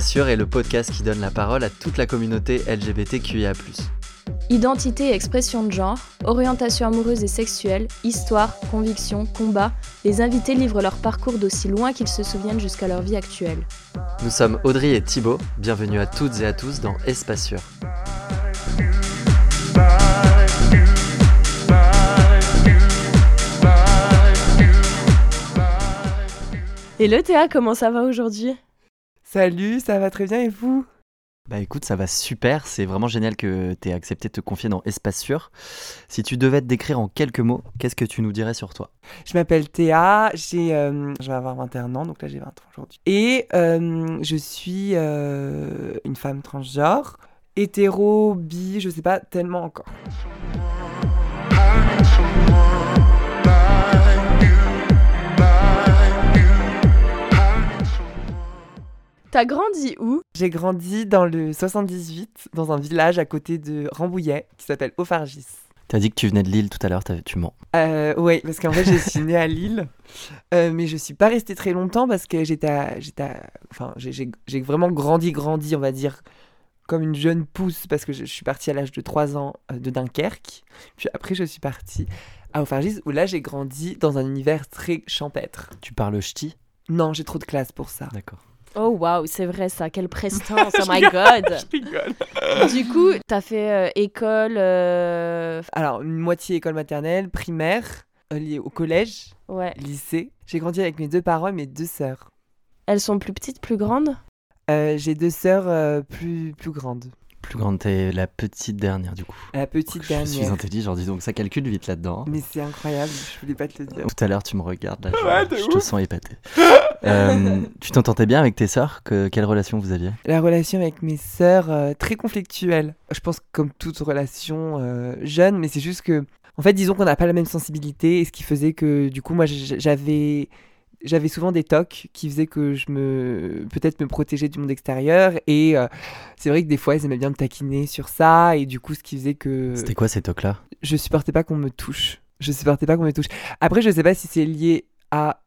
Sûr est le podcast qui donne la parole à toute la communauté LGBTQIA. Identité et expression de genre, orientation amoureuse et sexuelle, histoire, conviction, combat, les invités livrent leur parcours d'aussi loin qu'ils se souviennent jusqu'à leur vie actuelle. Nous sommes Audrey et Thibaut, bienvenue à toutes et à tous dans Espace Sûr. Et le Théa, comment ça va aujourd'hui? Salut, ça va très bien et vous? Bah écoute, ça va super, c'est vraiment génial que tu aies accepté de te confier dans Espace Sûr. Si tu devais te décrire en quelques mots, qu'est-ce que tu nous dirais sur toi? Je m'appelle Théa, j'ai, euh, je vais avoir 21 ans, donc là j'ai 20 ans aujourd'hui. Et euh, je suis euh, une femme transgenre, hétéro, bi, je sais pas tellement encore. T'as grandi où? J'ai grandi dans le 78, dans un village à côté de Rambouillet qui s'appelle Ophargis. T'as dit que tu venais de Lille tout à l'heure, t'as- tu mens. Euh, oui, parce qu'en fait, je suis née à Lille, Euh, mais je suis pas restée très longtemps parce que j'étais, enfin, j'ai- vraiment grandi, grandi, on va dire, comme une jeune pousse parce que je, je suis partie à l'âge de 3 ans euh, de Dunkerque. Puis après, je suis partie à Ophargis où là, j'ai grandi dans un univers très champêtre. Tu parles ch'ti? Non, j'ai trop de classe pour ça. D'accord. Oh waouh, c'est vrai ça, quelle prestance, oh my god Je rigole. Du coup, t'as fait euh, école... euh, Alors, une moitié école maternelle, primaire, euh, liée au collège, Ouais. lycée. J'ai grandi avec mes deux parents et mes deux sœurs. Elles sont plus petites, plus grandes? Euh, j'ai deux sœurs euh, plus, plus grandes. Plus grande, t'es la petite dernière du coup. La petite je dernière. suis intelligent, dis donc ça calcule vite là-dedans. Mais c'est incroyable, je voulais pas te le dire. Tout à l'heure, tu me regardes, là, je, Ouais, de je te ouf. sens épaté. Euh, tu t'entendais bien avec tes sœurs que, Quelle relation vous aviez? La relation avec mes sœurs, euh, très conflictuelle. Je pense comme toute relation euh, jeune, mais c'est juste que, en fait, disons qu'on n'a pas la même sensibilité, et ce qui faisait que, du coup, moi, j'avais, j'avais souvent des tocs qui faisaient que je me, peut-être me protégeais du monde extérieur, et euh, c'est vrai que des fois, elles aimaient bien me taquiner sur ça, et du coup, ce qui faisait que C'était quoi ces tocs-là? je supportais pas qu'on me touche. Je supportais pas qu'on me touche. Après, je sais pas si c'est lié à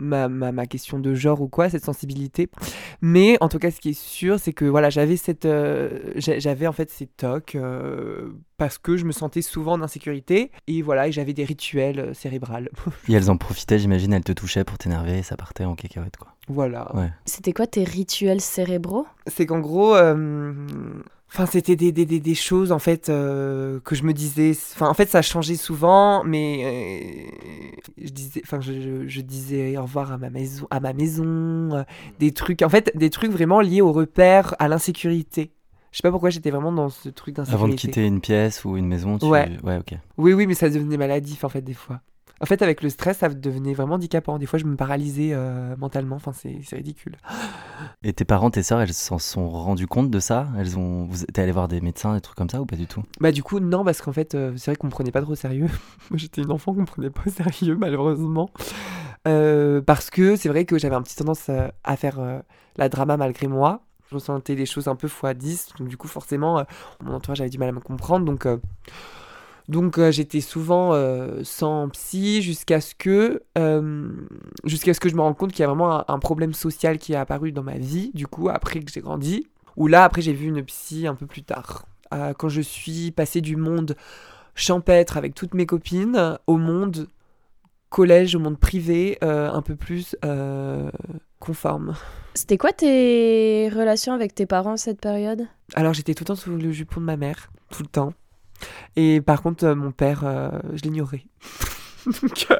ma, ma, ma question de genre ou quoi, cette sensibilité. Mais en tout cas, ce qui est sûr, c'est que voilà, j'avais cette, euh, j'a- j'avais en fait ces tocs euh, parce que je me sentais souvent en insécurité et voilà, et j'avais des rituels euh, cérébrales. Et elles en profitaient, j'imagine, elles te touchaient pour t'énerver et ça partait en cacahuète quoi. voilà. Ouais. C'était quoi tes rituels cérébraux? C'est qu'en gros, euh, enfin, c'était des, des, des, des choses en fait euh, que je me disais. Enfin, en fait, ça changeait souvent, mais euh, je disais, enfin, je, je- je disais au revoir à ma maison, à ma maison, euh, des trucs, en fait, des trucs vraiment liés au repère, à l'insécurité. Je sais pas pourquoi j'étais vraiment dans ce truc d'insécurité. Avant de quitter une pièce ou une maison, tu... Ouais. Ouais, ok. Oui, oui, mais ça devenait maladif en fait des fois. En fait, avec le stress, ça devenait vraiment handicapant. Des fois, je me paralysais euh, mentalement. Enfin, c'est ridicule. Et tes parents, tes sœurs, elles s'en sont rendues compte de ça? Elles ont... Vous êtes allé voir des médecins, des trucs comme ça ou pas du tout? Bah du coup non parce qu'en fait euh, c'est vrai qu'on me prenait pas trop au sérieux. Moi j'étais une enfant qu'on me prenait pas au sérieux malheureusement. Euh, parce que c'est vrai que j'avais un petit tendance à faire la drama malgré moi. Je ressentais les choses un peu x 10 donc du coup forcément mon entourage avait du mal à me comprendre donc donc euh, j'étais souvent euh, sans psy jusqu'à ce que euh, jusqu'à ce que je me rende compte qu'il y a vraiment un, un problème social qui est apparu dans ma vie du coup après que j'ai grandi. Où là après j'ai vu une psy un peu plus tard. Quand je suis passée du monde champêtre avec toutes mes copines au monde collège au monde privé un peu plus conforme. C'était quoi tes relations avec tes parents cette période? Alors j'étais tout le temps sous le jupon de ma mère tout le temps et par contre euh, mon père euh, je l'ignorais. Donc euh,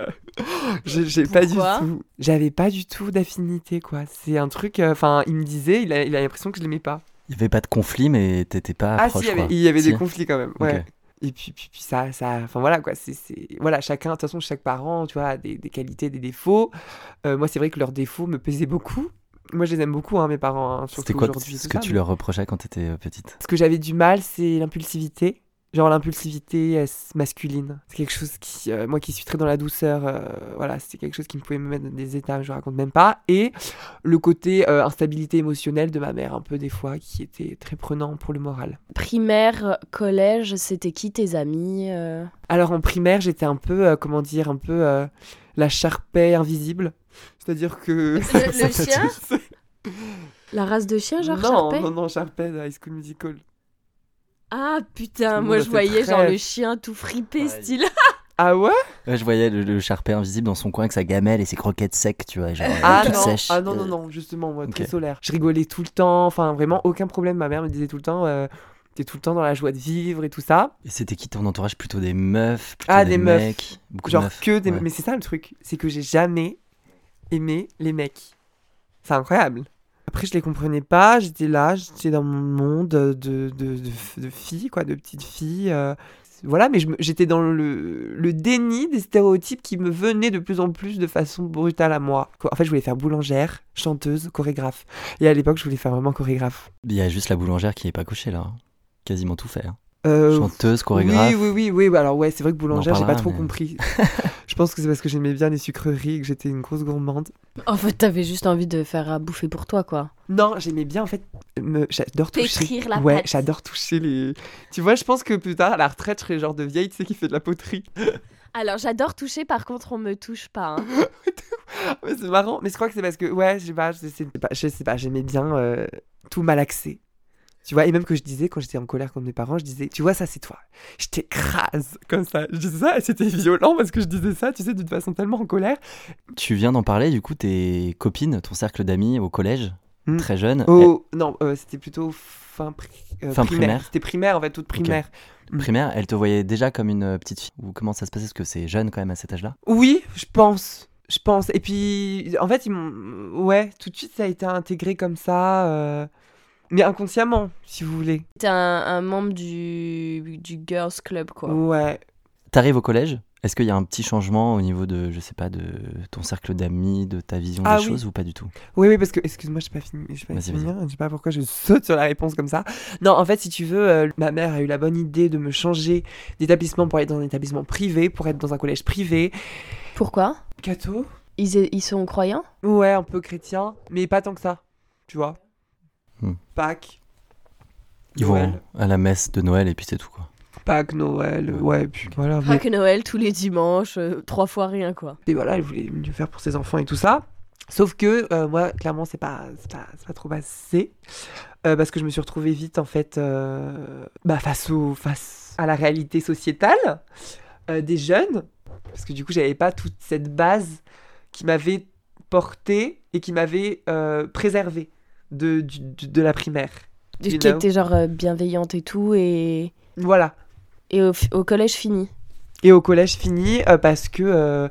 j'ai j'ai pas du tout j'avais pas du tout d'affinité quoi. C'est un truc euh, enfin il me disait il a, il a l'impression que je l'aimais pas. Il y avait pas de conflit, mais t'étais pas ah proche, si il y avait, quoi. il y avait des conflits quand même ouais. Et puis, puis, puis ça ça enfin voilà quoi c'est c'est- voilà chacun de toute façon chaque parent tu vois a des, des qualités des défauts. Euh, moi c'est vrai que leurs défauts me pesaient beaucoup. Moi je les aime beaucoup hein, mes parents hein, C'était quoi aujourd'hui ce que ça, tu mais- leur reprochais quand t'étais euh, petite? Ce que j'avais du mal, c'est l'impulsivité. Genre l'impulsivité masculine? C'est quelque chose qui, euh, moi qui suis très dans la douceur, euh, voilà, c'est quelque chose qui me pouvait me mettre dans des états, je raconte même pas. Et le côté euh, instabilité émotionnelle de ma mère, un peu des fois, qui était très prenant pour le moral. Primaire, collège, c'était qui tes amis euh? Alors en primaire, j'étais un peu, euh, comment dire, un peu euh, la charpée invisible. C'est-à-dire que... Le- le chien La race de chien, genre non, Sharpay non, non, Sharpay High School Musical. Ah putain, moi je voyais genre le chien tout fripé, Ouais. style. Ah ouais? Ouais, je voyais le, le Sharpay invisible dans son coin avec sa gamelle et ses croquettes secs, tu vois, genre Ah toutes non, sèches. ah non, non, Euh, non, justement, moi, très Ok. solaire. Je rigolais tout le temps, enfin vraiment aucun problème. Ma mère me disait tout le temps, euh, t'es tout le temps dans la joie de vivre et tout ça. Et c'était qui ton entourage? Plutôt des meufs plutôt Ah, des, des meufs. mecs Beaucoup de Genre meufs. que des. ouais. Mais c'est ça le truc, c'est que j'ai jamais aimé les mecs. C'est incroyable. Après, je les comprenais pas, j'étais là, j'étais dans mon monde de, de, de, quoi, de petites filles. euh, voilà, mais j'étais dans le, le déni des stéréotypes qui me venaient de plus en plus de façon brutale à moi. En fait, je voulais faire boulangère, chanteuse, chorégraphe. Et à l'époque, je voulais faire vraiment chorégraphe. Il y a juste la boulangère qui est pas cochée là. hein. Quasiment tout fait. hein. Euh, Chanteuse, chorégraphe. Oui, oui, oui, oui. Alors ouais, c'est vrai que boulangère, j'ai pas trop mais- compris. je pense que c'est parce que j'aimais bien les sucreries et que j'étais une grosse gourmande. En fait, t'avais juste envie de faire à bouffer pour toi, quoi. Non, j'aimais bien en fait. Me... J'adore toucher. La ouais, j'adore toucher les. Tu vois, je pense que plus tard à la retraite, je serai genre de vieille, tu sais, qui fait de la poterie. Alors, j'adore toucher, par contre, on me touche pas. hein. Mais c'est marrant. Mais je crois que c'est parce que ouais, sais pas, je sais pas, j'aimais bien euh, tout malaxer. Tu vois, et même que je disais quand j'étais en colère contre mes parents, je disais, tu vois, ça c'est toi. Je t'écrase comme ça. Je disais ça et c'était violent parce que je disais ça, tu sais, d'une façon tellement en colère. Tu viens d'en parler, du coup, tes copines, ton cercle d'amis au collège, Hmm. très jeune, Oh non, euh, c'était plutôt fin, pri- euh, Fin primaire. C'était primaire en fait, toute primaire. elles- primaire, elles te voyaient déjà comme une euh, petite fille Ou comment ça se passait Parce que c'est jeune quand même à cet âge-là? Oui, je pense. Je pense. Et puis, en fait, ils. Ouais, tout de suite, ça a été intégré comme ça. euh, Mais inconsciemment, si vous voulez. T'es un, un membre du, du Girls Club, quoi. Ouais. T'arrives au collège Est-ce qu'il y a un petit changement au niveau de, je sais pas, de ton cercle d'amis, de ta vision Ah des oui. choses ou pas du tout? Oui, oui, parce que, excuse-moi, je pas fini. Je pas Vas-y, fini, vas-y. Je sais pas pourquoi je saute sur la réponse comme ça. Non, en fait, si tu veux, euh, ma mère a eu la bonne idée de me changer d'établissement pour aller dans un établissement privé, pour être dans un collège privé. Pourquoi? Cato ils, ils sont croyants? Ouais, un peu chrétien, mais pas tant que ça. Tu vois Hmm. Pâques. Ils Noël. vont à la messe de Noël et puis c'est tout quoi. Pâques, Noël, euh, ouais, puis voilà. mais- que Noël tous les dimanches, euh, trois fois rien, quoi. Et voilà, elle voulait mieux faire pour ses enfants et tout ça. Sauf que euh, moi, clairement, c'est pas, c'est pas, c'est pas trop passé. Euh, parce que je me suis retrouvée vite, en fait, euh, bah, face, au, face à la réalité sociétale euh, des jeunes. Parce que du coup, j'avais pas toute cette base qui m'avait porté et qui m'avait euh, préservé de, du- du- de la primaire. Qui know? était genre euh, bienveillante et tout, et, Voilà. et au, collège fini. Et au collège fini euh, parce que euh,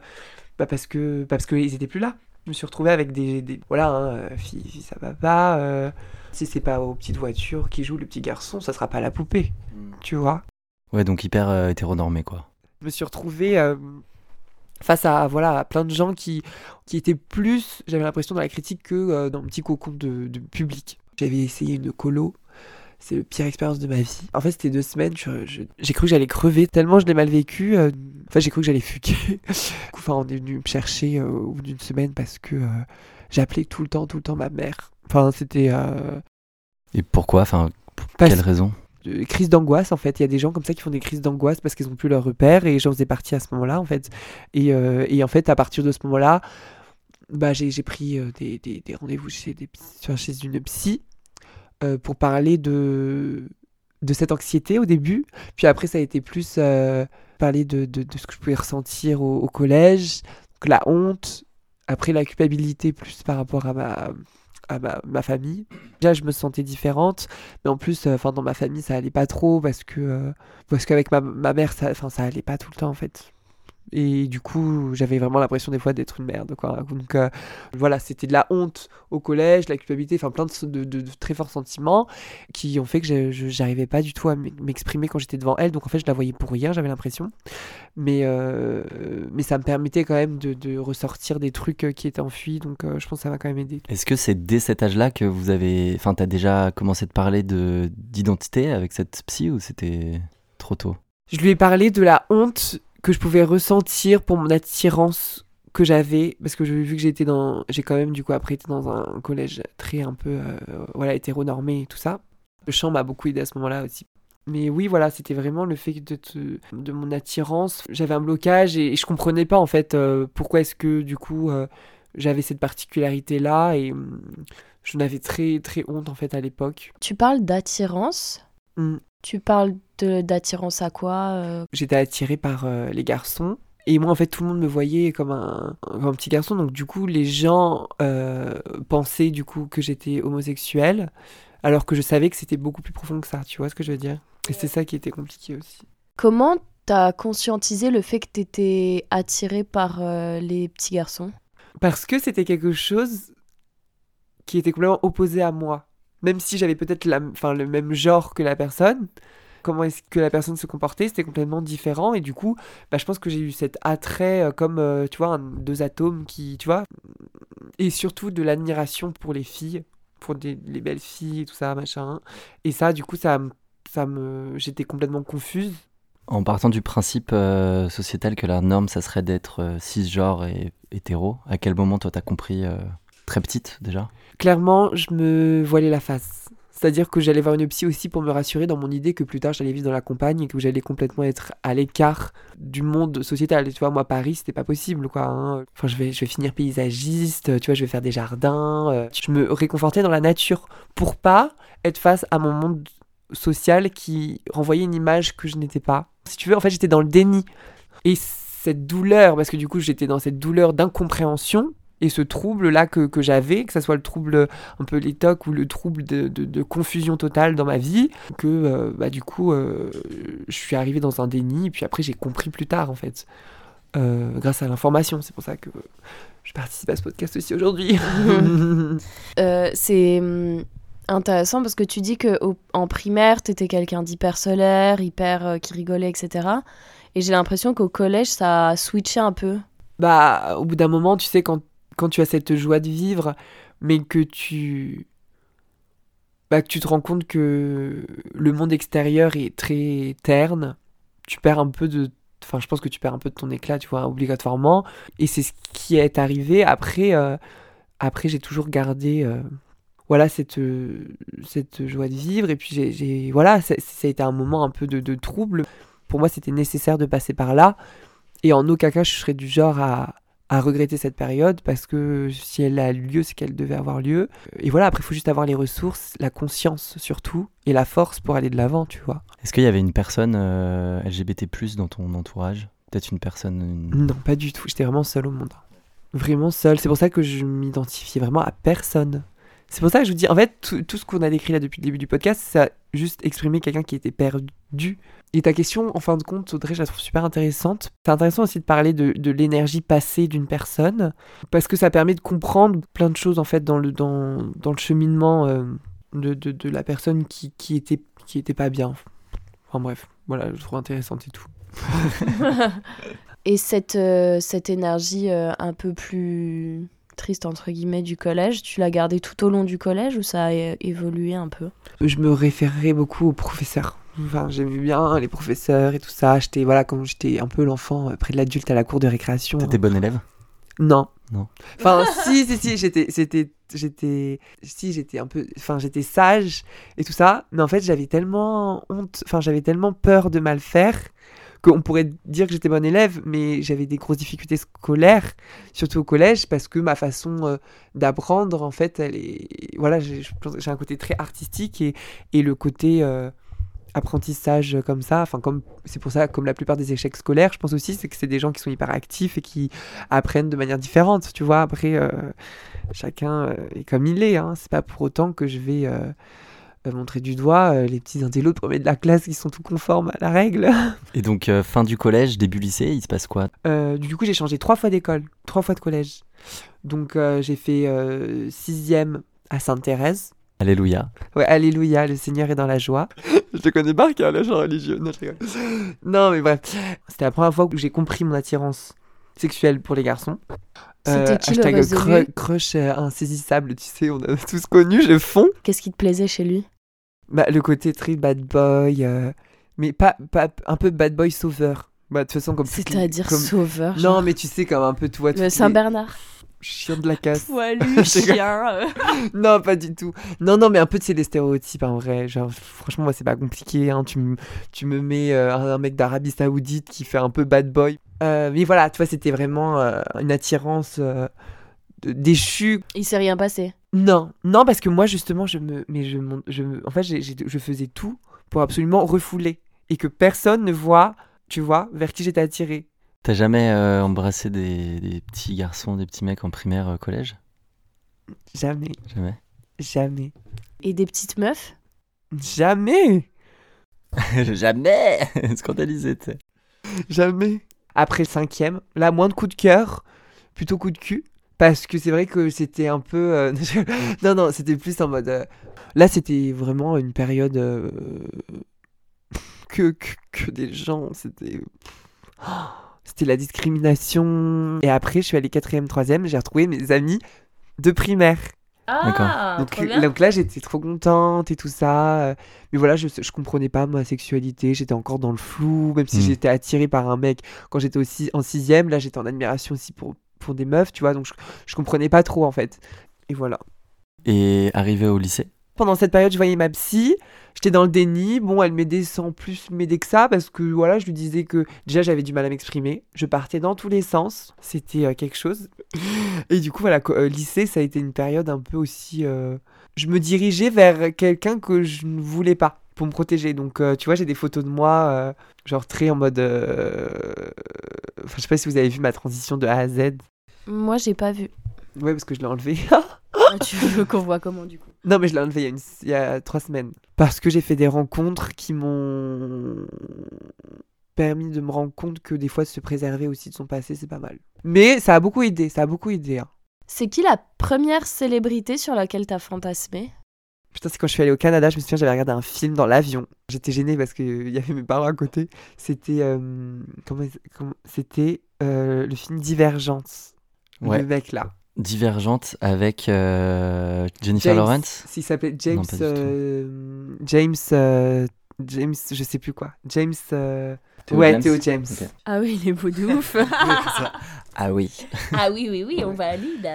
bah parce que parce que ils étaient plus là. Je me suis retrouvée avec des, des- voilà hein, fille, fille, ça va pas. euh, si c'est pas aux petites voitures qui jouent le petit garçon, ça sera pas la poupée, tu vois? Ouais, donc hyper euh, hétéronormé quoi. Je me suis retrouvée euh, face à voilà à plein de gens qui qui étaient plus, j'avais l'impression dans la critique que euh, dans un petit cocon de, de public. J'avais essayé une colo. C'est la pire expérience de ma vie. En fait, c'était deux semaines. J'ai cru que j'allais crever tellement je l'ai mal vécu. euh, Enfin, j'ai cru que j'allais fuguer. enfin, on est venu me chercher euh, au bout d'une semaine parce que j'appelais tout le temps, tout le temps ma mère. Enfin, c'était Et pourquoi Enfin, pour Parce- quelle raison? Euh, crise d'angoisse en fait. Il y a des gens comme ça qui font des crises d'angoisse parce qu'ils n'ont plus leur repère et j'en faisais partie à ce moment-là en fait. Et, euh, et en fait, à partir de ce moment-là, bah, j'ai pris euh, des, des- rendez-vous chez, des, chez une psy euh, pour parler de, de cette anxiété au début. Puis après, ça a été plus parler de, de, de ce que je pouvais ressentir au, collège, la honte, après la culpabilité plus par rapport à ma, à ma, ma famille. Déjà, je me sentais différente. Mais en plus, euh, enfin, dans ma famille, ça allait pas trop parce que euh, parce qu'avec ma, ma mère, ça, enfin, ça allait pas tout le temps en fait. Et du coup, j'avais vraiment l'impression des fois d'être une merde. Quoi. Donc euh, voilà, c'était de la honte au collège, la culpabilité, enfin plein de, de- de- de très forts sentiments qui ont fait que j'arrivais pas du tout à m'ex- m'exprimer quand j'étais devant elle. Donc en fait, je la voyais pour rien, j'avais l'impression. Mais, euh, mais ça me permettait quand même de, ressortir des trucs euh, qui étaient enfuis. Donc euh, je pense que ça m'a quand même aidé. Est-ce que c'est dès cet âge-là que vous avez. Enfin, t'as déjà commencé de parler de d'identité avec cette psy ou c'était trop tôt? Je lui ai parlé de la honte que je pouvais ressentir pour mon attirance que j'avais parce que je- vu que j'étais dans j'ai quand même du coup après été dans un collège très un peu euh, voilà hétéronormé et tout ça le chant m'a beaucoup aidé à ce moment-là aussi mais oui voilà c'était vraiment le fait de, mon attirance j'avais un blocage et, et je comprenais pas en fait euh, pourquoi est-ce que du coup euh, j'avais cette particularité-là et hum, j'en avais très très honte en fait à l'époque. Tu parles d'attirance? Mm. Tu parles d'attirance à quoi euh? J'étais attirée par euh, les garçons. Et moi, en fait, tout le monde me voyait comme un, petit garçon. Donc, du coup, les gens euh, pensaient, du coup, que j'étais homosexuelle. Alors que je savais que c'était beaucoup plus profond que ça. Tu vois ce que je veux dire? Et c'est ça qui était compliqué aussi. Comment t'as conscientisé le fait que t'étais attiré par les petits garçons? Parce que c'était quelque chose qui était complètement opposé à moi. Même si j'avais peut-être le même genre que la personne, comment est-ce que la personne se comportait, c'était complètement différent. Et du coup, bah, je pense que j'ai eu cet attrait euh, comme, euh, tu vois, deux atomes qui, tu vois, et surtout de l'admiration pour les filles, pour des, les belles filles et tout ça, machin. Et ça, du coup, ça, ça me, j'étais complètement confuse. En partant du principe euh, sociétal que la norme, ça serait d'être cisgenre et hétéro, à quel moment toi t'as compris très petite déjà clairement, je me voilais la face. C'est-à-dire que j'allais voir une psy aussi pour me rassurer dans mon idée que plus tard j'allais vivre dans la campagne et que j'allais complètement être à l'écart du monde sociétal. Tu vois, moi, Paris, c'était pas possible, quoi. hein. Enfin, je vais, je vais finir paysagiste, tu vois, je vais faire des jardins. euh. Je me réconfortais dans la nature pour pas être face à mon monde social qui renvoyait une image que je n'étais pas. Si tu veux, en fait, j'étais dans le déni. Et cette douleur, parce que du coup, j'étais dans cette douleur d'incompréhension et ce trouble-là que, que j'avais, que ce soit le trouble un peu les tocs ou le trouble de, de- de confusion totale dans ma vie, que euh, bah, du coup, euh, je suis arrivé dans un déni, et puis après, j'ai compris plus tard, en fait, euh, grâce à l'information. C'est pour ça que je participe à ce podcast aussi aujourd'hui. C'est hum, intéressant parce que tu dis que au- en primaire, t'étais quelqu'un d'hyper solaire, hyper qui rigolait, etc. Et j'ai l'impression qu'au collège, ça a switché un peu. bah, au bout d'un moment, tu sais, quand, quand tu as cette joie de vivre, mais que tu. Bah, tu te rends compte que le monde extérieur est très terne, tu perds un peu de. Enfin, je pense que tu perds un peu de ton éclat, tu vois, obligatoirement. Et c'est ce qui est arrivé. Après, euh, après j'ai toujours gardé. euh, voilà, cette, euh, cette joie de vivre. Et puis, j'ai- Voilà, ça, ça a été un moment un peu de, de trouble. Pour moi, c'était nécessaire de passer par là. Et en aucun cas, je serais du genre à, à regretter cette période parce que si elle a lieu, c'est qu'elle devait avoir lieu. Et voilà, après, il faut juste avoir les ressources, la conscience surtout, et la force pour aller de l'avant, tu vois. Est-ce qu'il y avait une personne euh, LGBT+ dans ton entourage? Peut-être une personne. une- Non, pas du tout. J'étais vraiment seule au monde. Vraiment seule. C'est pour ça que je m'identifiais vraiment à personne. C'est pour ça que je vous dis, en fait, tout, tout ce qu'on a décrit là depuis le début du podcast, ça juste exprimé quelqu'un qui était perdu. Et ta question, en fin de compte, Audrey, je la trouve super intéressante. C'est intéressant aussi de parler de, de l'énergie passée d'une personne, parce que ça permet de comprendre plein de choses, en fait, dans le, dans, dans le cheminement euh, de, de, de la personne qui, qui, était, qui était pas bien. Enfin bref, voilà, je trouve intéressante et tout. Et cette, euh, cette énergie euh, un peu plus triste, entre guillemets, du collège, tu l'as gardée tout au long du collège ou ça a évolué un peu? Je me référerais beaucoup aux professeurs. Enfin, j'aimais bien les professeurs et tout ça. J'étais, voilà, comme j'étais un peu l'enfant euh, près de l'adulte à la cour de récréation. T'étais bon élève? Non. Non. Enfin, si, si, si, j'étais, j'étais, j'étais, si, j'étais un peu, enfin, j'étais sage et tout ça. Mais en fait, j'avais tellement honte, enfin, j'avais tellement peur de mal faire qu'on pourrait dire que j'étais bon élève, mais j'avais des grosses difficultés scolaires, surtout au collège, parce que ma façon euh, d'apprendre, en fait, elle est, voilà, j'ai, un côté très artistique et, et le côté euh, apprentissage comme ça, enfin, comme, c'est pour ça, comme la plupart des échecs scolaires, je pense aussi, c'est que c'est des gens qui sont hyper actifs et qui apprennent de manière différente, tu vois. Après, euh, chacun est comme il est. Hein. C'est pas pour autant que je vais montrer du doigt euh, les petits intellos de premier de la classe qui sont tout conformes à la règle. Et donc, euh, fin du collège, début lycée, il se passe quoi? Euh, du coup, j'ai changé trois fois d'école, trois fois de collège. Donc, euh, j'ai fait euh, sixième à Sainte-Thérèse. Alléluia. Ouais, alléluia, le Seigneur est dans la joie. je te connais par cœur, le chant religieux. Non. Non, mais bref. C'était la première fois que j'ai compris mon attirance sexuelle pour les garçons. C'était qui le hashtag cru- crush euh, insaisissable, tu sais, on a tous connu, je fonds. Qu'est-ce qui te plaisait chez lui? Bah, le côté très bad boy, euh, mais pas, pas un peu bad boy sauveur. Bah, de toute façon, comme les- C'est-à-dire comme- sauveur. Non, mais tu sais, comme un peu, toi, Le Saint-Bernard. chien de la casse. Poilu, chien. non, pas du tout. Non, non, mais un peu de c'est des stéréotypes en vrai. Genre, franchement, moi, c'est pas compliqué. hein. Tu, me- tu me mets euh, un, un mec d'Arabie Saoudite qui fait un peu bad boy. Euh, mais voilà, tu vois, c'était vraiment euh, une attirance euh, déchu. Il s'est rien passé. Non, non, parce que moi, justement, je me. Mais je, je en fait, je faisais tout pour absolument refouler. Et que personne ne voit, tu vois, vers qui j'étais attirée. T'as jamais euh, embrassé des, des petits garçons, des petits mecs en primaire, euh, collège? Jamais, Jamais. jamais, Et des petites meufs? Jamais, jamais Scandalisé, tu sais. jamais. Après le cinquième, là, moins de coups de cœur, plutôt coup de cul. Parce que c'est vrai que c'était un peu. euh, non, non, c'était plus en mode. euh, Là, c'était vraiment une période. euh, Que, que, que des gens. C'était. C'était la discrimination. Et après, je suis allée quatrième, troisième, j'ai retrouvé mes amis de primaire. Ah, donc, trop bien. donc là, j'étais trop contente et tout ça. Mais voilà, je, je comprenais pas ma sexualité. J'étais encore dans le flou, même si Mm. j'étais attirée par un mec quand j'étais aussi en sixième. Là, j'étais en admiration aussi pour, pour des meufs, tu vois. Donc, je, je comprenais pas trop, en fait. Et voilà. Et arrivé au lycée? Pendant cette période, je voyais ma psy. J'étais dans le déni. Bon, elle m'aidait sans plus m'aider que ça parce que voilà, je lui disais que déjà j'avais du mal à m'exprimer. Je partais dans tous les sens. C'était euh, quelque chose. Et du coup, voilà, euh, lycée, ça a été une période un peu aussi. euh, Je me dirigeais vers quelqu'un que je ne voulais pas pour me protéger. Donc, tu vois, j'ai des photos de moi, genre très en mode. Enfin, je sais pas si vous avez vu ma transition de A à Z. Moi, j'ai pas vu. Ouais, parce que je l'ai enlevé. Ah, tu veux qu'on voit comment du coup? Non, mais je l'ai enlevé il y, a une- il y a trois semaines. Parce que j'ai fait des rencontres qui m'ont permis de me rendre compte que des fois se préserver aussi de son passé, c'est pas mal. Mais ça a beaucoup aidé, ça a beaucoup aidé. hein. C'est qui la première célébrité sur laquelle t'as fantasmé? Putain, c'est quand je suis allée au Canada, je me souviens, j'avais regardé un film dans l'avion. J'étais gênée parce qu'il y avait mes parents à côté. C'était. euh, comment, C'était euh, le film Divergence. Ouais. Le mec là. Divergente avec euh, Jennifer James. Lawrence? S'il s'appelait James. Non, euh, James. euh, James, je sais plus quoi. James. euh, Theo ouais, James Théo James. Ah oui, il est beau de ouf. Ah oui. ah oui, oui, oui, on valide.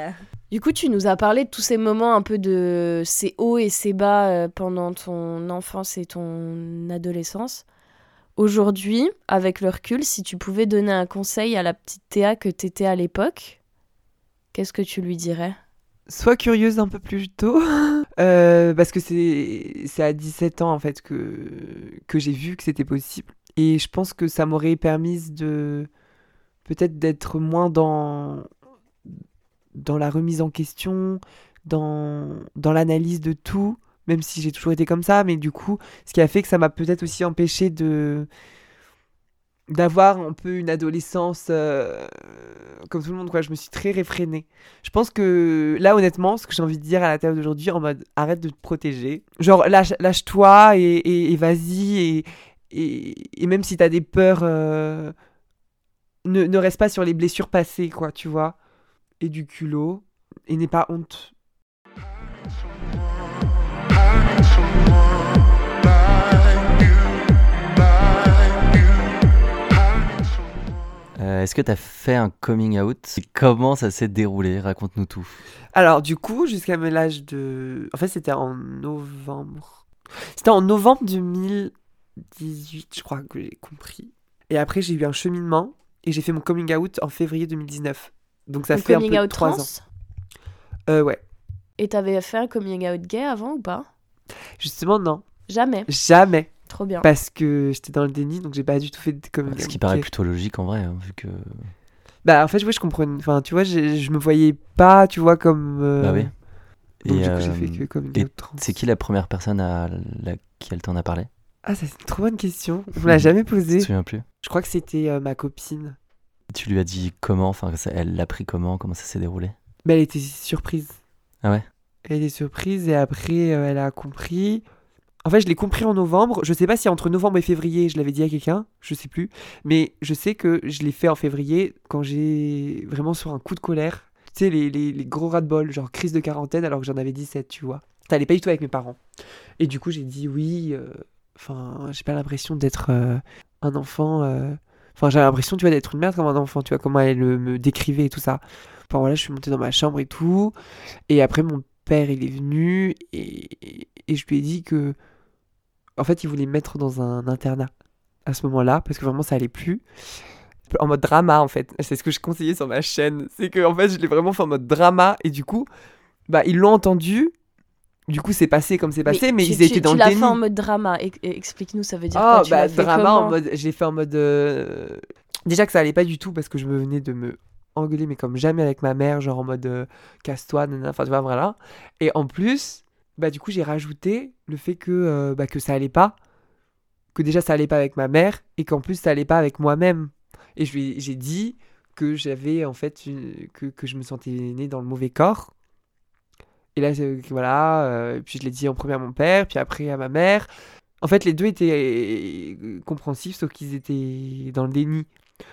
Du coup, tu nous as parlé de tous ces moments un peu de ces hauts et ces bas pendant ton enfance et ton adolescence. Aujourd'hui, avec le recul, si tu pouvais donner un conseil à la petite Théa que t'étais à l'époque, qu'est-ce que tu lui dirais? Sois curieuse un peu plus tôt. euh, parce que c'est à 17 ans en fait que, que j'ai vu que c'était possible. Et je pense que ça m'aurait permis de peut-être d'être moins dans, dans la remise en question, dans, dans l'analyse de tout, même si j'ai toujours été comme ça. Mais du coup, ce qui a fait que ça m'a peut-être aussi empêché de d'avoir un peu une adolescence euh, comme tout le monde quoi je me suis très réfrénée je pense que là, honnêtement, ce que j'ai envie de dire à la table d'aujourd'hui, en mode arrête de te protéger. Genre, lâche, lâche-toi et, et- et vas-y. Et, et, et même si t'as des peurs, euh, ne, ne reste pas sur les blessures passées, quoi, tu vois. Et du culot. Et n'aie pas honte. Euh, Est-ce que t'as fait un coming out? Et Comment ça s'est déroulé? Raconte-nous tout. Alors, du coup, jusqu'à l'âge de. En fait, c'était en novembre. C'était en novembre 2018, je crois que j'ai compris. Et après, j'ai eu un cheminement et j'ai fait mon coming out en février 2019. Donc, ça Un fait un coming peu out trois trans? Ans. Euh, ouais. Et t'avais fait un coming out gay avant ou pas? Justement, non. Jamais. Jamais. Trop bien. Parce que j'étais dans le déni, donc j'ai pas du tout fait de out. Ce qui paraît plutôt logique en vrai, hein, vu que. Bah, en fait, ouais, je comprenais. Enfin, tu vois, je me voyais pas, tu vois, comme. euh, Bah oui. Donc, Et, du coup, j'ai euh, fait que et out trans. C'est qui la première personne à laquelle t'en as parlé? Ah, ça, c'est une trop bonne question. On me l'a jamais Je te posée. souviens plus? Je crois que c'était euh, ma copine. Tu lui as dit comment Enfin, elle l'a pris comment Comment ça s'est déroulé? Mais elle était surprise. Ah ouais? Elle était surprise et après, euh, elle a compris. En fait, je l'ai compris en novembre. Je sais pas si entre novembre et février, je l'avais dit à quelqu'un. Je sais plus. Mais je sais que je l'ai fait en février quand j'ai vraiment sur un coup de colère. Tu sais, les, les, les gros ras de bol, genre crise de quarantaine alors que j'en avais 17, tu vois. Ça allait pas du tout avec mes parents. Et du coup, j'ai dit oui. euh, Enfin, j'ai pas l'impression d'être euh, un enfant. euh, Enfin, j'avais l'impression, tu vois, d'être une merde comme un enfant. Tu vois, comment elle euh, me décrivait et tout ça. Enfin, voilà, je suis montée dans ma chambre et tout. Et après, mon père, il est venu et, et je lui ai dit que. En fait, il voulait me mettre dans un internat à ce moment-là, parce que vraiment, ça allait plus. en mode drama en fait. C'est ce que je conseillais sur ma chaîne. C'est que en fait, je l'ai vraiment fait en mode drama et du coup, bah ils l'ont entendu. Du coup, c'est passé comme c'est passé, mais, tu- ils tu- étaient dans tu le l'as déni. fait en mode drama. E- e- Explique-nous, ça veut dire Ah, quoi tu bah l'as fait drama en mode. J'ai fait en mode. euh, Déjà que ça allait pas du tout parce que je me venais de me engueuler, mais comme jamais avec ma mère, genre en mode euh, casse-toi, enfin tu vois, voilà. Et en plus, bah du coup, j'ai rajouté le fait que, euh, bah, que ça allait pas. Que déjà ça allait pas avec ma mère et qu'en plus ça allait pas avec moi-même. Et j'ai dit que j'avais en fait. que, que je me sentais né dans le mauvais corps. Et là, voilà, euh, puis je l'ai dit en premier à mon père, puis après à ma mère. En fait, les deux étaient euh, compréhensifs, sauf qu'ils étaient dans le déni.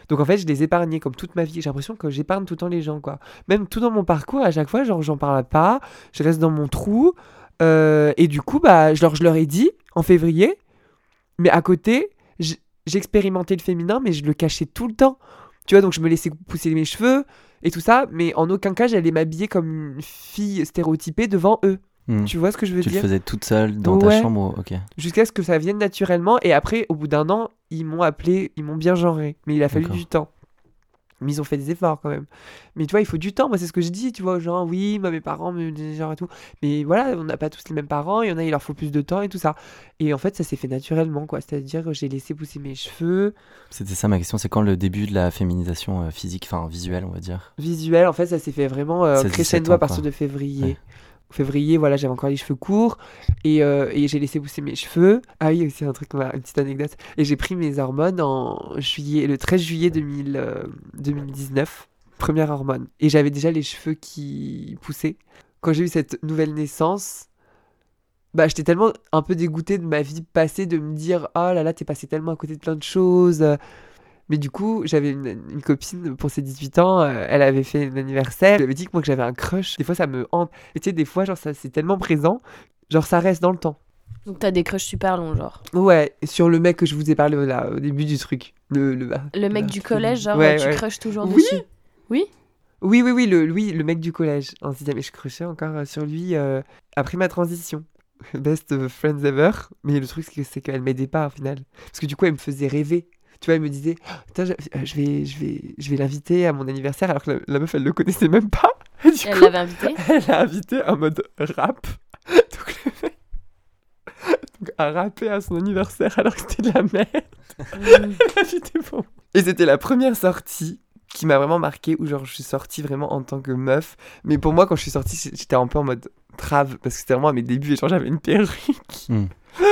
Donc en fait, je les épargnais comme toute ma vie. J'ai l'impression que j'épargne tout le temps les gens, quoi. Même tout dans mon parcours, à chaque fois, genre, j'en parle pas, je reste dans mon trou. euh, et du coup, bah, je leur, je leur ai dit en février, mais à côté, j'expérimentais le féminin, mais je le cachais tout le temps. Tu vois, donc je me laissais pousser mes cheveux et tout ça, mais en aucun cas, j'allais m'habiller comme une fille stéréotypée devant eux. Hmm. Tu vois ce que je veux Tu le dire faisais toute seule dans ta chambre, ok. jusqu'à ce que ça vienne naturellement. Et après, au bout d'un an, ils m'ont appelé, ils m'ont bien genré. Mais il a fallu du temps. Mais ils ont fait des efforts quand même. Mais tu vois, il faut du temps. Moi, c'est ce que je dis, tu vois, genre, oui, moi, mes parents genre et tout. Mais voilà, on n'a pas tous les mêmes parents. Il y en a, il leur faut plus de temps et tout ça. Et en fait, ça s'est fait naturellement, quoi. C'est-à-dire que j'ai laissé pousser mes cheveux. C'était ça ma question, c'est quand le début de la féminisation euh, physique, enfin visuelle, on va dire? Visuel, en fait, ça s'est fait vraiment euh, 16-17 crescendo à partir de février. Ouais. Février, voilà, j'avais encore les cheveux courts et, euh, et j'ai laissé pousser mes cheveux. Ah oui, aussi un truc, une petite anecdote. Et j'ai pris mes hormones en juillet, le 13 juillet 2000, euh, 2019, première hormone. Et j'avais déjà les cheveux qui poussaient. Quand j'ai eu cette nouvelle naissance, bah, j'étais tellement un peu dégoûtée de ma vie passée, de me dire oh là là, t'es passé tellement à côté de plein de choses. Mais du coup, j'avais une, une copine pour ses 18 ans, euh, elle avait fait un anniversaire, elle avait dit que moi que j'avais un crush. Des fois, ça me hante. Et tu sais, des fois, genre, ça c'est tellement présent, genre, ça reste dans le temps. Donc t'as des crushs super longs, genre. Ouais, sur le mec que je vous ai parlé là, au début du truc. Le, le, Le mec du collège, genre, Ouais, tu ouais. crushes toujours Oui. dessus. Oui Oui, oui, oui, le, lui, le mec du collège. En sixième, je crushais encore euh, sur lui euh, après ma transition. Best of friends ever. Mais le truc, c'est qu'elle m'aidait pas au final. Parce que du coup, elle me faisait rêver. Tu vois, elle me disait, je, euh, je vais, je vais, je vais l'inviter à mon anniversaire alors que la, la meuf, elle le connaissait même pas. Et du Elle l'avait invité elle l'a invité en mode rap. Donc le mec donc, a rappé à son anniversaire alors que c'était de la merde. Mm. Pour moi. Et c'était la première sortie qui m'a vraiment marqué où genre je suis sortie vraiment en tant que meuf. Mais pour moi quand je suis sortie j'étais un peu en mode trave parce que c'était vraiment à mes débuts et genre j'avais une perruque. Hmm.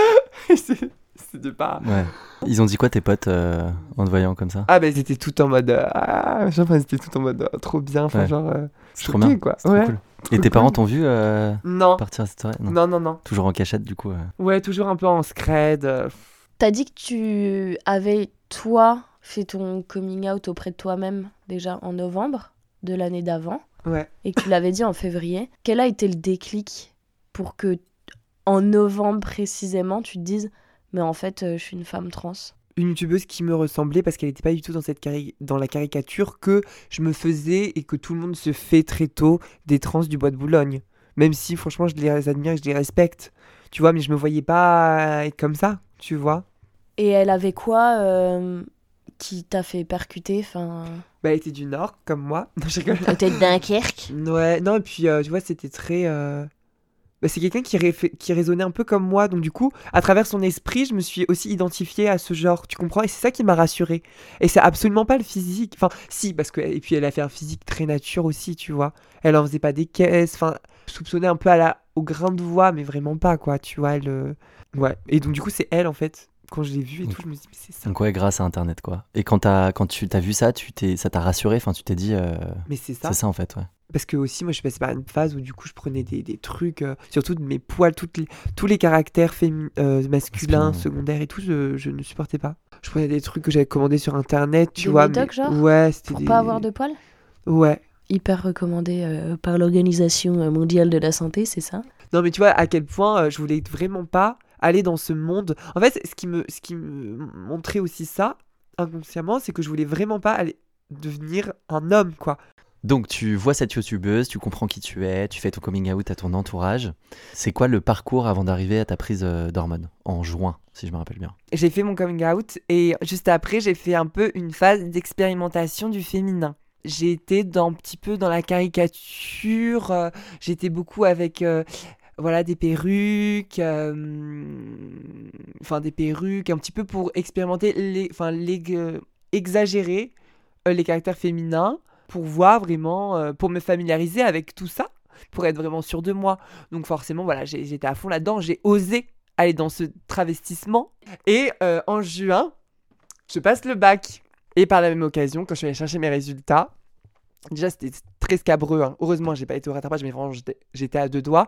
Et c'est- c'était pas... Ouais. Ils ont dit quoi tes potes euh, en te voyant comme ça? Ah bah c'était tout en mode... euh, ah, genre, enfin, c'était tout en mode euh, trop bien. Enfin Ouais. genre... euh, C'est trop bien. quoi. Ouais. cool. Et tes cool. parents t'ont vu euh, Non. partir à cette soirée? Non. Non, non, non. Toujours en cachette du coup. euh. Ouais, toujours un peu en scred. T'as dit que tu avais, toi, fait ton coming out auprès de toi-même déjà en novembre de l'année d'avant Ouais. et que tu l'avais dit en février. Quel a été le déclic pour que en novembre précisément tu te dises mais en fait euh, je suis une femme trans une youtubeuse qui me ressemblait parce qu'elle n'était pas du tout dans, cette cari- dans la caricature que je me faisais et que tout le monde se fait très tôt des trans du bois de Boulogne. Même si franchement je les admire et je les respecte. Tu vois, mais je me voyais pas être comme ça, tu vois. Et elle avait quoi euh, qui t'a fait percuter enfin? Bah elle était du Nord, comme moi. Non, je rigole. peut-être Dunkerque Ouais, non, et puis euh, tu vois, c'était très. euh, bah, c'est quelqu'un qui, réfé- qui raisonnait un peu comme moi, donc du coup, à travers son esprit, je me suis aussi identifiée à ce genre, tu comprends? Et c'est ça qui m'a rassurée. Et c'est absolument pas le physique. Enfin, si, parce que. Et puis elle a fait un physique très nature aussi, tu vois. Elle en faisait pas des caisses, enfin, je soupçonnais un peu à la... au grain de voix, mais vraiment pas, quoi, tu vois. Elle. euh, Ouais. Et donc du coup, c'est elle, en fait. Quand je l'ai vue et tout, je me suis dit, mais c'est ça. Donc ouais, grâce à Internet quoi. Et quand, t'as- quand tu t'as vu ça, tu t'es, ça t'a rassuré, enfin tu t'es dit, euh, Mais c'est ça. c'est ça en fait, ouais. Parce que aussi, moi, je suis passée par une phase où du coup, je prenais des, des trucs, euh, surtout de mes poils, toutes les- tous les caractères fémi- euh, masculins, Masculin. secondaires et tout, je, je ne supportais pas. Je prenais des trucs que j'avais commandés sur internet, tu Des vois. médocs, mais- genre Ouais, c'était pour des- pas avoir de poils? Ouais. Hyper recommandé euh, par l'Organisation mondiale de la santé, c'est ça? Non, mais tu vois à quel point euh, je voulais vraiment pas aller dans ce monde. En fait, ce qui me, ce qui me montrait aussi ça, inconsciemment, c'est que je voulais vraiment pas aller devenir un homme, quoi. Donc tu vois cette youtubeuse, tu comprends qui tu es, tu fais ton coming out à ton entourage. C'est quoi le parcours avant d'arriver à ta prise euh, d'hormones? En juin, si je me rappelle bien. J'ai fait mon coming out et juste après, j'ai fait un peu une phase d'expérimentation du féminin. J'ai été dans, un petit peu dans la caricature, euh, j'étais beaucoup avec euh, voilà, des perruques, enfin des perruques, un petit peu pour expérimenter, enfin exagérer les caractères féminins, pour voir vraiment, euh, pour me familiariser avec tout ça, pour être vraiment sûr de moi. Donc forcément, voilà, j'étais à fond là-dedans, j'ai osé aller dans ce travestissement. Et euh, en juin, je passe le bac. Et par la même occasion, quand je suis allée chercher mes résultats, déjà c'était très scabreux. hein. Heureusement, j'ai pas été au rattrapage, mais vraiment j'étais- à deux doigts.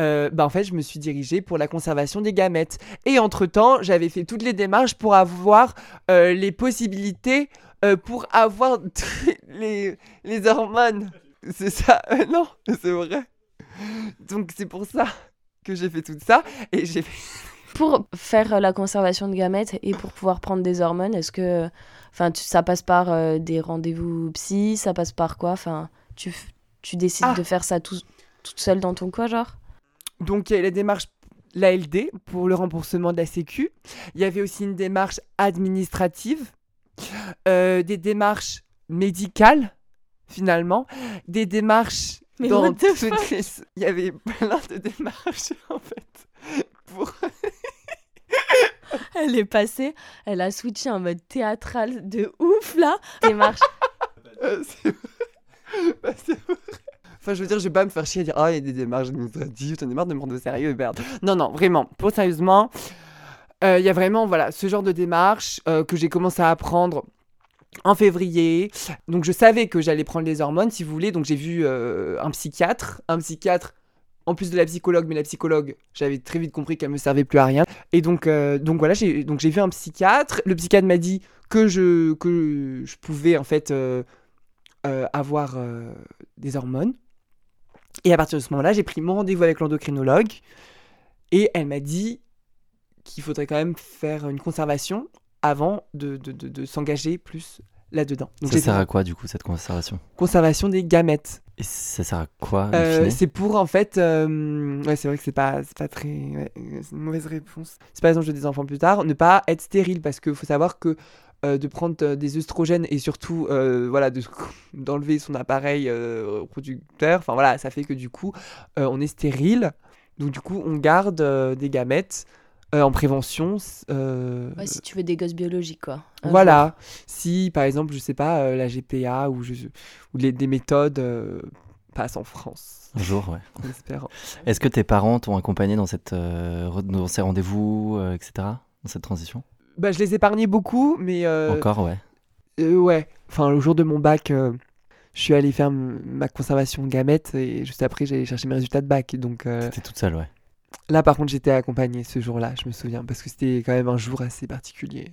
Euh, bah, en fait, je me suis dirigée pour la conservation des gamètes. Et entre-temps, j'avais fait toutes les démarches pour avoir euh, les possibilités euh, pour avoir les, les hormones. C'est ça Non, c'est vrai. Donc c'est pour ça que j'ai fait tout ça. Et j'ai fait... Pour faire euh, la conservation de gamètes et pour pouvoir prendre des hormones, est-ce que enfin tu- ça passe par euh, des rendez-vous psy, ça passe par quoi? Enfin, tu tu décides Ah. de faire ça tout, toute seule dans ton coin, genre? Donc il y a la démarche l'ALD pour le remboursement de la Sécu. Il y avait aussi une démarche administrative, euh, des démarches médicales finalement, des démarches Mais dans toutes les... Il y avait plein de démarches en fait. Pour... Elle est passée, elle a switché en mode théâtral de ouf là. Démarche. Euh, c'est vrai. Bah, c'est vrai. Enfin, je veux dire, je vais pas me faire chier à dire Ah, il y a des démarches administratives, t'en es marre de me prendre au sérieux, merde. Non, non, vraiment, pour sérieusement, euh, il y a vraiment voilà, ce genre de démarche euh, que j'ai commencé à apprendre en février. Donc, je savais que j'allais prendre les hormones, si vous voulez. Donc, j'ai vu euh, un psychiatre. Un psychiatre, en plus de la psychologue, mais la psychologue, j'avais très vite compris qu'elle me servait plus à rien. Et donc, euh, donc voilà, j'ai donc j'ai vu un psychiatre. Le psychiatre m'a dit que je, que je pouvais en fait euh, euh, avoir des hormones. Et à partir de ce moment-là, j'ai pris mon rendez-vous avec l'endocrinologue et elle m'a dit qu'il faudrait quand même faire une conservation avant de, de, de- de s'engager plus là-dedans. Ça sert à quoi du coup cette conservation? Conservation des gamètes. Et ça sert à quoi Euh, c'est pour en fait. euh, Ouais, c'est vrai que c'est pas, pas très. ouais, c'est une mauvaise réponse. C'est exemple, je veux des enfants plus tard, ne pas être stérile parce qu'il faut savoir que euh, de prendre des œstrogènes et surtout voilà de- d'enlever son appareil reproducteur, enfin voilà, ça fait que du coup on est stérile. Donc du coup on garde des gamètes euh, en prévention. euh, Ouais, si tu veux des gosses biologiques quoi. Un jour. voilà. Si par exemple, je sais pas, euh, la GPA ou, je, ou les, des méthodes euh, passent en France. Un jour, ouais. Est-ce que tes parents t'ont accompagné dans, cette, euh, dans ces rendez-vous, euh, etc. Dans cette transition? Bah, je les épargnais beaucoup, mais euh, Encore, ouais. euh, ouais. Enfin, le jour de mon bac, euh, je suis allé faire ma conservation de gamètes et juste après, j'allais chercher mes résultats de bac. Donc euh, T'étais toute seule, ouais. Là, par contre, j'étais accompagné ce jour-là, je me souviens, parce que c'était quand même un jour assez particulier.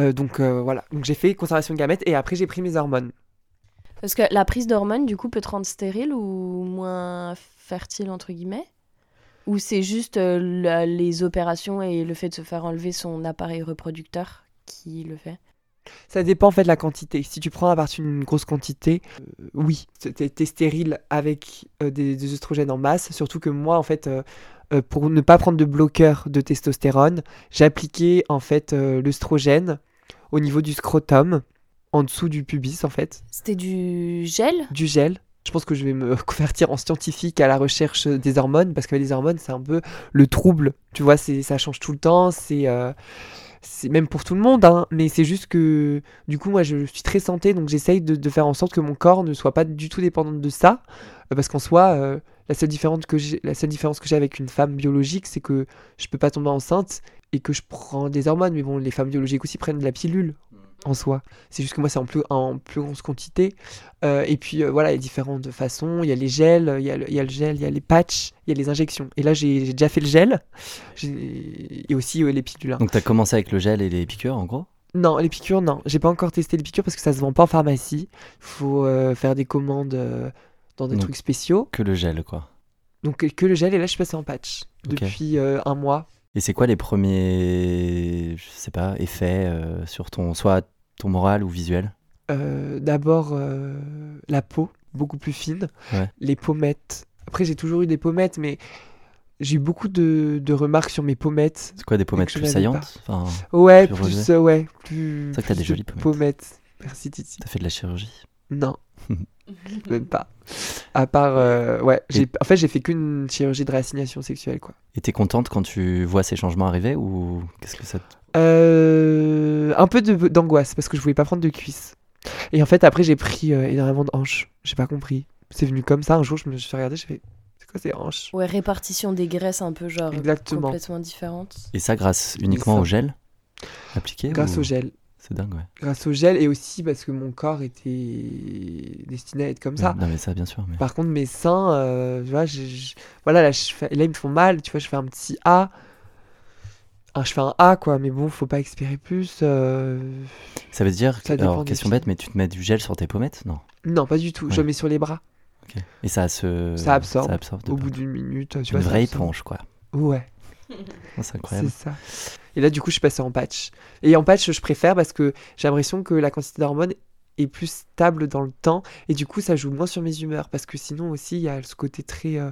Euh, donc euh, voilà. Donc j'ai fait conservation de gamètes et après, j'ai pris mes hormones. Parce que la prise d'hormones du coup peut te rendre stérile ou moins fertile entre guillemets? Ou c'est juste euh, les opérations et le fait de se faire enlever son appareil reproducteur qui le fait? Ça dépend en fait de la quantité. Si tu prends à partir d'une grosse quantité, euh, oui, t'es t'es stérile avec euh, des, des œstrogènes en masse. Surtout que moi, en fait, euh, pour ne pas prendre de bloqueur de testostérone, j'appliquais en fait l'œstrogène au niveau du scrotum, en dessous du pubis en fait, C'était du gel? Du gel. Je pense que je vais me convertir en scientifique à la recherche des hormones parce que les hormones c'est un peu le trouble. Tu vois, ça change tout le temps. C'est c'est même pour tout le monde, hein, mais c'est juste que du coup moi je suis très santé donc j'essaye de, faire en sorte que mon corps ne soit pas du tout dépendant de ça. Euh, parce qu'en soi euh, la seule différence que j'ai la seule différence que j'ai avec une femme biologique c'est que je peux pas tomber enceinte et que je prends des hormones. Mais bon les femmes biologiques aussi prennent de la pilule en soi c'est juste que moi c'est en plus en plus grosse quantité Euh, et puis euh, voilà il y a différentes façons il y a les gels il y a le, il y a le gel il y a les patchs il y a les injections et là j'ai j'ai déjà fait le gel et aussi euh, les pilules. Donc t'as commencé avec le gel et les piqûres, en gros? Non, les piqûres, non. J'ai pas encore testé les piqûres parce que ça se vend pas en pharmacie. Faut faire des commandes dans des Donc- trucs spéciaux. Que le gel, quoi. Donc que- le gel, et là je suis passé en patch. Depuis un mois. Et c'est quoi les premiers, je sais pas, effets euh, sur ton, soit ton moral ou visuel? Euh, d'abord euh, la peau, beaucoup plus fine, Ouais. les pommettes. Après, j'ai toujours eu des pommettes, mais j'ai eu beaucoup de, de remarques sur mes pommettes. C'est quoi des pommettes plus saillantes? Enfin, Ouais, Plus plus, euh, ouais, plus. C'est vrai que t'as des de jolies pommettes. Merci, Titi. t'as fait de la chirurgie? Non, même pas. À part, euh, ouais, j'ai, en fait, j'ai fait qu'une chirurgie de réassignation sexuelle, quoi. Et t'es contente quand tu vois ces changements arriver ou qu'est-ce que ça te... Euh, un peu de, d'angoisse parce que je voulais pas prendre de cuisses. Et en fait, après, j'ai pris euh, énormément de hanches. J'ai pas compris. C'est venu comme ça. Un jour, je me suis regardé, j'ai fait C'est quoi ces hanches? Ouais, répartition des graisses un peu genre Exactement. complètement différente. Et ça grâce uniquement ça. au gel appliqué Grâce ou- au gel. C'est dingue, ouais. Grâce au gel et aussi parce que mon corps était destiné à être comme ça. Non, mais ça, bien sûr. Mais... Par contre, mes seins, euh, tu vois, voilà, là, je fais- là, ils me font mal. Tu vois, je fais un petit A. Ah, je fais un A, quoi. Mais bon, faut pas expirer plus. euh, Ça veut dire, Ça alors question bête, mais tu te mets du gel sur tes pommettes? Non. Non, pas du tout. Je Ouais. le mets sur les bras. Et ça se... Ça absorbe. Ça absorbe Au bout d'une minute, tu Une vois. vraie éponge, quoi. Ouais. Oh, c'est C'est incroyable. ça. Et là, du coup, je suis passée en patch. Et en patch, je préfère parce que j'ai l'impression que la quantité d'hormones est plus stable dans le temps. Et du coup, ça joue moins sur mes humeurs. Parce que sinon aussi, il y a ce côté très... euh,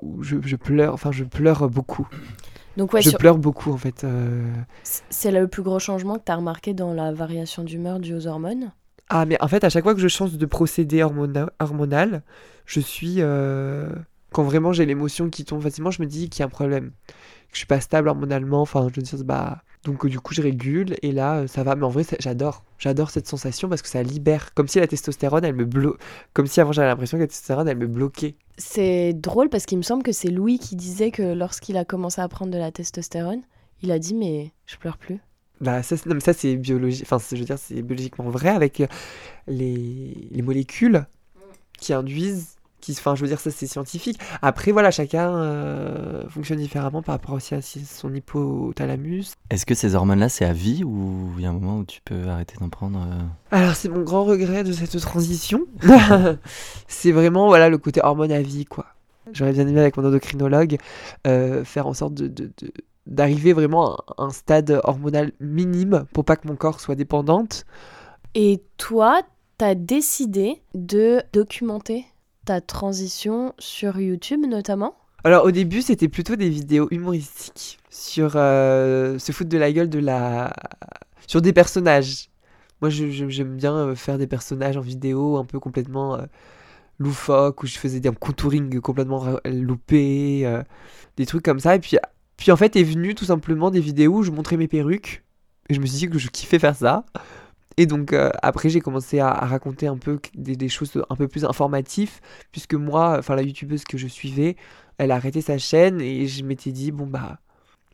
où je, je pleure. Enfin, je pleure beaucoup. Donc ouais, je sur- pleure beaucoup, en fait. euh. c'est le plus gros changement que tu as remarqué dans la variation d'humeur due aux hormones? Ah, mais en fait, à chaque fois que je change de procédé hormona- hormonal, je suis... euh, Quand vraiment j'ai l'émotion qui tombe facilement, je me dis qu'il y a un problème. Que je suis pas stable hormonalement. Enfin, je veux dire, bah... Donc, du coup, je régule et là, euh, ça va. Mais en vrai, j'adore. J'adore cette sensation parce que ça libère. Comme si la testostérone, elle me bloque. Comme si avant, j'avais l'impression que la testostérone, elle me bloquait. C'est drôle parce qu'il me semble que c'est Louis qui disait que lorsqu'il a commencé à prendre de la testostérone, il a dit mais je pleure plus. Bah, ça, c'est- non, mais ça, c'est biologique. Enfin, je veux dire, c'est biologiquement vrai avec euh, les, les molécules qui induisent. Qui, enfin, je veux dire, ça, c'est scientifique. Après, voilà, chacun euh, fonctionne différemment par rapport aussi à son hypothalamus. Est-ce que ces hormones-là, c'est à vie ou il y a un moment où tu peux arrêter d'en prendre euh Alors, c'est mon grand regret de cette transition. c'est vraiment, voilà, le côté hormone à vie, quoi. J'aurais bien aimé, avec mon endocrinologue, euh, faire en sorte de. de- de- d'arriver vraiment à un stade hormonal minime pour pas que mon corps soit dépendante Et toi, t'as décidé de documenter transition sur YouTube notamment Alors au début, c'était plutôt des vidéos humoristiques sur euh, se foutre de la gueule de la sur des personnages. Moi, j'aime bien euh, faire des personnages en vidéo un peu complètement euh, loufoques où je faisais des contouring complètement loupés, euh, des trucs comme ça. Et puis, puis en fait, est venu tout simplement des vidéos où je montrais mes perruques. Et je me suis dit que je kiffais faire ça. Et donc euh, après, j'ai commencé à, à raconter un peu des, des choses un peu plus informatives, puisque moi, enfin la youtubeuse que je suivais, elle a arrêté sa chaîne et je m'étais dit bon bah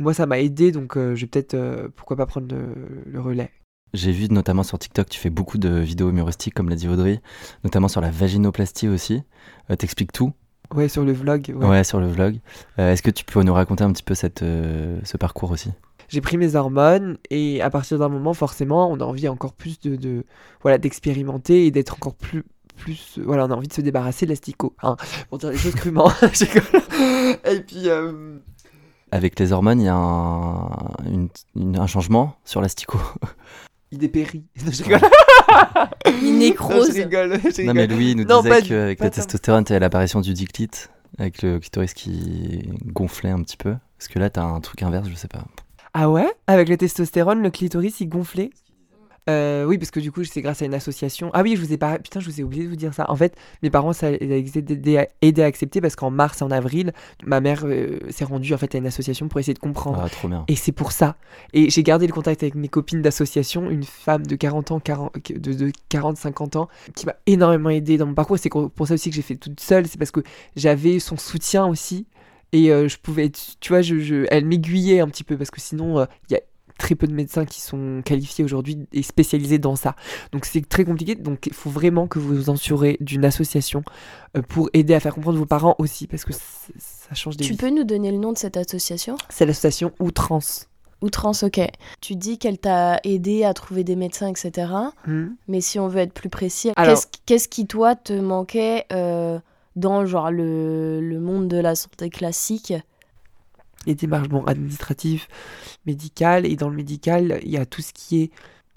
moi ça m'a aidé donc euh, je vais peut-être euh, pourquoi pas prendre le, le relais. J'ai vu notamment sur TikTok, tu fais beaucoup de vidéos humoristiques, comme l'a dit Audrey, notamment sur la vaginoplastie aussi. T'expliques tout Ouais sur le vlog. ouais. ouais. sur le vlog. Est-ce que tu peux nous raconter un petit peu cette, ce parcours aussi? J'ai pris mes hormones et à partir d'un moment forcément on a envie encore plus de, de voilà d'expérimenter et d'être encore plus plus voilà on a envie de se débarrasser de l'asticot hein, pour dire les choses crûment. Et puis euh, Avec les hormones, il y a un, une- une- un changement sur l'asticot. il dépérit. Non, je rigole. Il Non, nécrose. je rigole. je non mais. Louis nous Non, disait qu'avec la testostérone, tu l'apparition du diclite, avec le clitoris qui gonflait un petit peu. Parce que là, t'as un truc inverse, je sais pas. Ah ouais? Avec la testostérone, le clitoris il gonflait? Euh, oui, parce que du coup, c'est grâce à une association. Ah oui, je vous ai pas. Putain, je vous ai oublié de vous dire ça. En fait, mes parents, ça les a aidé à, aidé à accepter parce qu'en mars et en avril, ma mère euh, s'est rendue en fait à une association pour essayer de comprendre. Ah, trop bien. Et c'est pour ça. Et j'ai gardé le contact avec mes copines d'association, une femme de 40 ans, 40, de, de 40, 50 ans, qui m'a énormément aidé dans mon parcours. C'est pour ça aussi que j'ai fait toute seule. C'est parce que j'avais son soutien aussi. Et euh, je pouvais, tu vois, je, je- elle m'aiguillait un petit peu parce que sinon, euh, il y a très peu de médecins qui sont qualifiés aujourd'hui et spécialisés dans ça. Donc c'est très compliqué. Donc il faut vraiment que vous vous entourez d'une association euh, pour aider à faire comprendre vos parents aussi parce que ça change des Tu vies. peux nous donner le nom de cette association? C'est l'association Outrance. Outrance, ok. Tu dis qu'elle t'a aidé à trouver des médecins, etc. Hmm. Mais si on veut être plus précis, qu'est-ce qui, toi, te manquait euh, dans genre, le, le monde de la santé classique les démarches bon, administratives, médicales. Et dans le médical, il y a tout ce qui est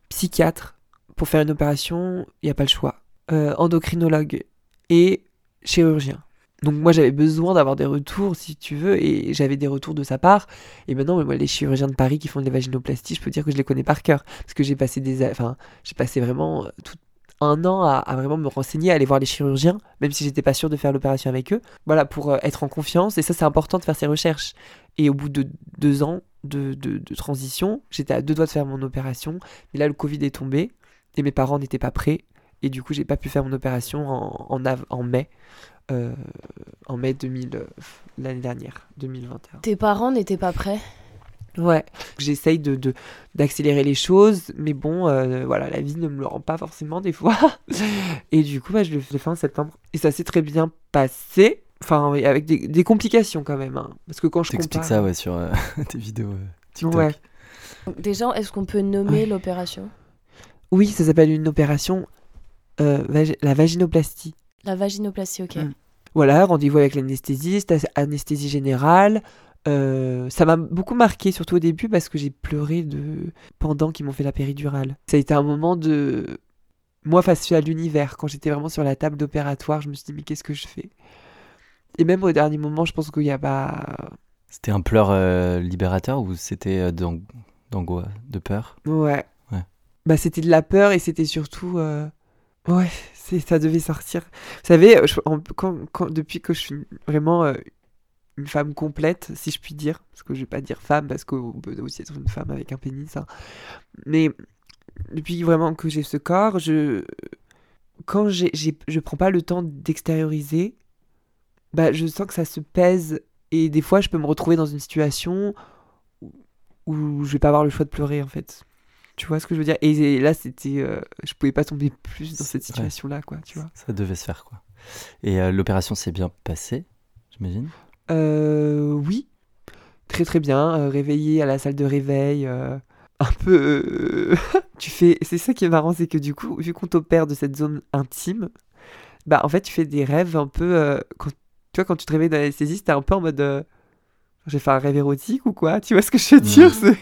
psychiatre, pour faire une opération, il n'y a pas le choix. Euh, endocrinologue et chirurgien. Donc moi j'avais besoin d'avoir des retours si tu veux et j'avais des retours de sa part et maintenant moi, les chirurgiens de Paris qui font des vaginoplasties je peux dire que je les connais par cœur parce que j'ai passé des enfin j'ai passé vraiment euh, tout un an à, vraiment me renseigner à aller voir les chirurgiens même si j'étais pas sûre de faire l'opération avec eux. Voilà pour euh, être en confiance. Et ça c'est important de faire ses recherches. Et au bout de deux ans de, de, de transition j'étais à deux doigts de faire mon opération. Mais là le Covid est tombé et mes parents n'étaient pas prêts. Et du coup j'ai pas pu faire mon opération en, en, en mai euh, en mai 2000, euh, l'année dernière, 2021. Tes parents n'étaient pas prêts? Ouais, j'essaye de, de, d'accélérer les choses, mais bon, euh, voilà, la vie ne me le rend pas forcément des fois. Et du coup, bah, je le fais en septembre. Et ça s'est très bien passé. Enfin, avec des, des complications quand même. Hein. Parce que quand je T'expliques compare... ça, ouais, sur euh, tes vidéos euh, TikTok. Ouais. Déjà, est-ce qu'on peut nommer l'opération? Oui, ça s'appelle une opération, euh, vag- la vaginoplastie. La vaginoplastie, ok. Mm. Voilà, rendez-vous avec l'anesthésiste, anesthésie générale. Euh, ça m'a beaucoup marqué, surtout au début, parce que j'ai pleuré de... pendant qu'ils m'ont fait la péridurale. Ça a été un moment de... Moi, face à l'univers, quand j'étais vraiment sur la table d'opératoire, je me suis dit, mais qu'est-ce que je fais? Et même au dernier moment, je pense qu'il n'y a pas... C'était un pleur euh, libérateur ou c'était euh, d'ang- d'angoisse, de peur? Ouais. Ouais. Bah, c'était de la peur et c'était surtout. euh, Ouais, ça devait sortir. Vous savez, je- en- quand, quand- depuis que je suis vraiment une femme complète, si je puis dire, parce que je vais pas dire femme, parce qu'on peut aussi être une femme avec un pénis, hein. mais depuis vraiment que j'ai ce corps, je quand j'ai, j'ai- je prends pas le temps d'extérioriser, bah, je sens que ça se pèse et des fois je peux me retrouver dans une situation où, où je vais pas avoir le choix de pleurer en fait. Tu vois ce que je veux dire? Et là, c'était, euh, je pouvais pas tomber plus dans cette Ouais. situation-là, quoi. Tu vois Ça devait se faire, quoi. Et euh, l'opération s'est bien passée, j'imagine? Oui, très très bien. euh, réveillé à la salle de réveil, euh, un peu. euh, tu fais. C'est ça qui est marrant, c'est que du coup, vu qu'on t'opère de cette zone intime, bah en fait, tu fais des rêves un peu. euh, quand, tu vois, quand tu te réveilles dans l'anesthésiste, t'es un peu en mode. euh, J'ai fait un rêve érotique ou quoi? Tu vois ce que je veux dire? C'est-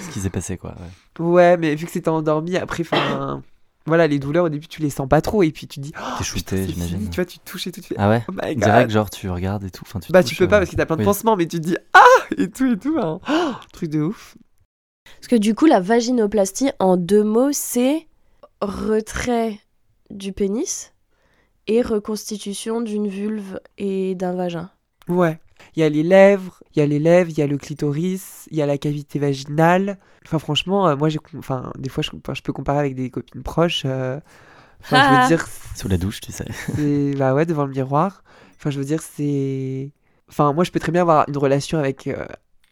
Ce qui s'est passé, quoi. ouais. Ouais, mais vu que c'était endormi, après, enfin. Voilà, les douleurs au début, tu les sens pas trop, et puis tu dis. Oh, T'es shooté, j'imagine. fini, Tu vois, tu touches et tout, tu fais. Ah ouais Oh Direct, genre, tu regardes et tout. Enfin, tu Bah, touches, tu peux pas euh, parce que t'as plein de oui. pansements, mais tu te dis ah et tout et tout. hein. Oh, truc de ouf. Parce que du coup, la vaginoplastie, en deux mots, c'est retrait du pénis et reconstitution d'une vulve et d'un vagin. Ouais. Il y a les lèvres, il y a les lèvres, il y a le clitoris, il y a la cavité vaginale. Enfin, franchement, euh, moi, j'ai, enfin, des fois, je, peux comparer avec des copines proches. euh, Enfin, je veux dire, Sous la douche, tu sais. bah ouais, devant le miroir. Enfin, je veux dire, c'est, enfin, moi, je peux très bien avoir une relation avec euh,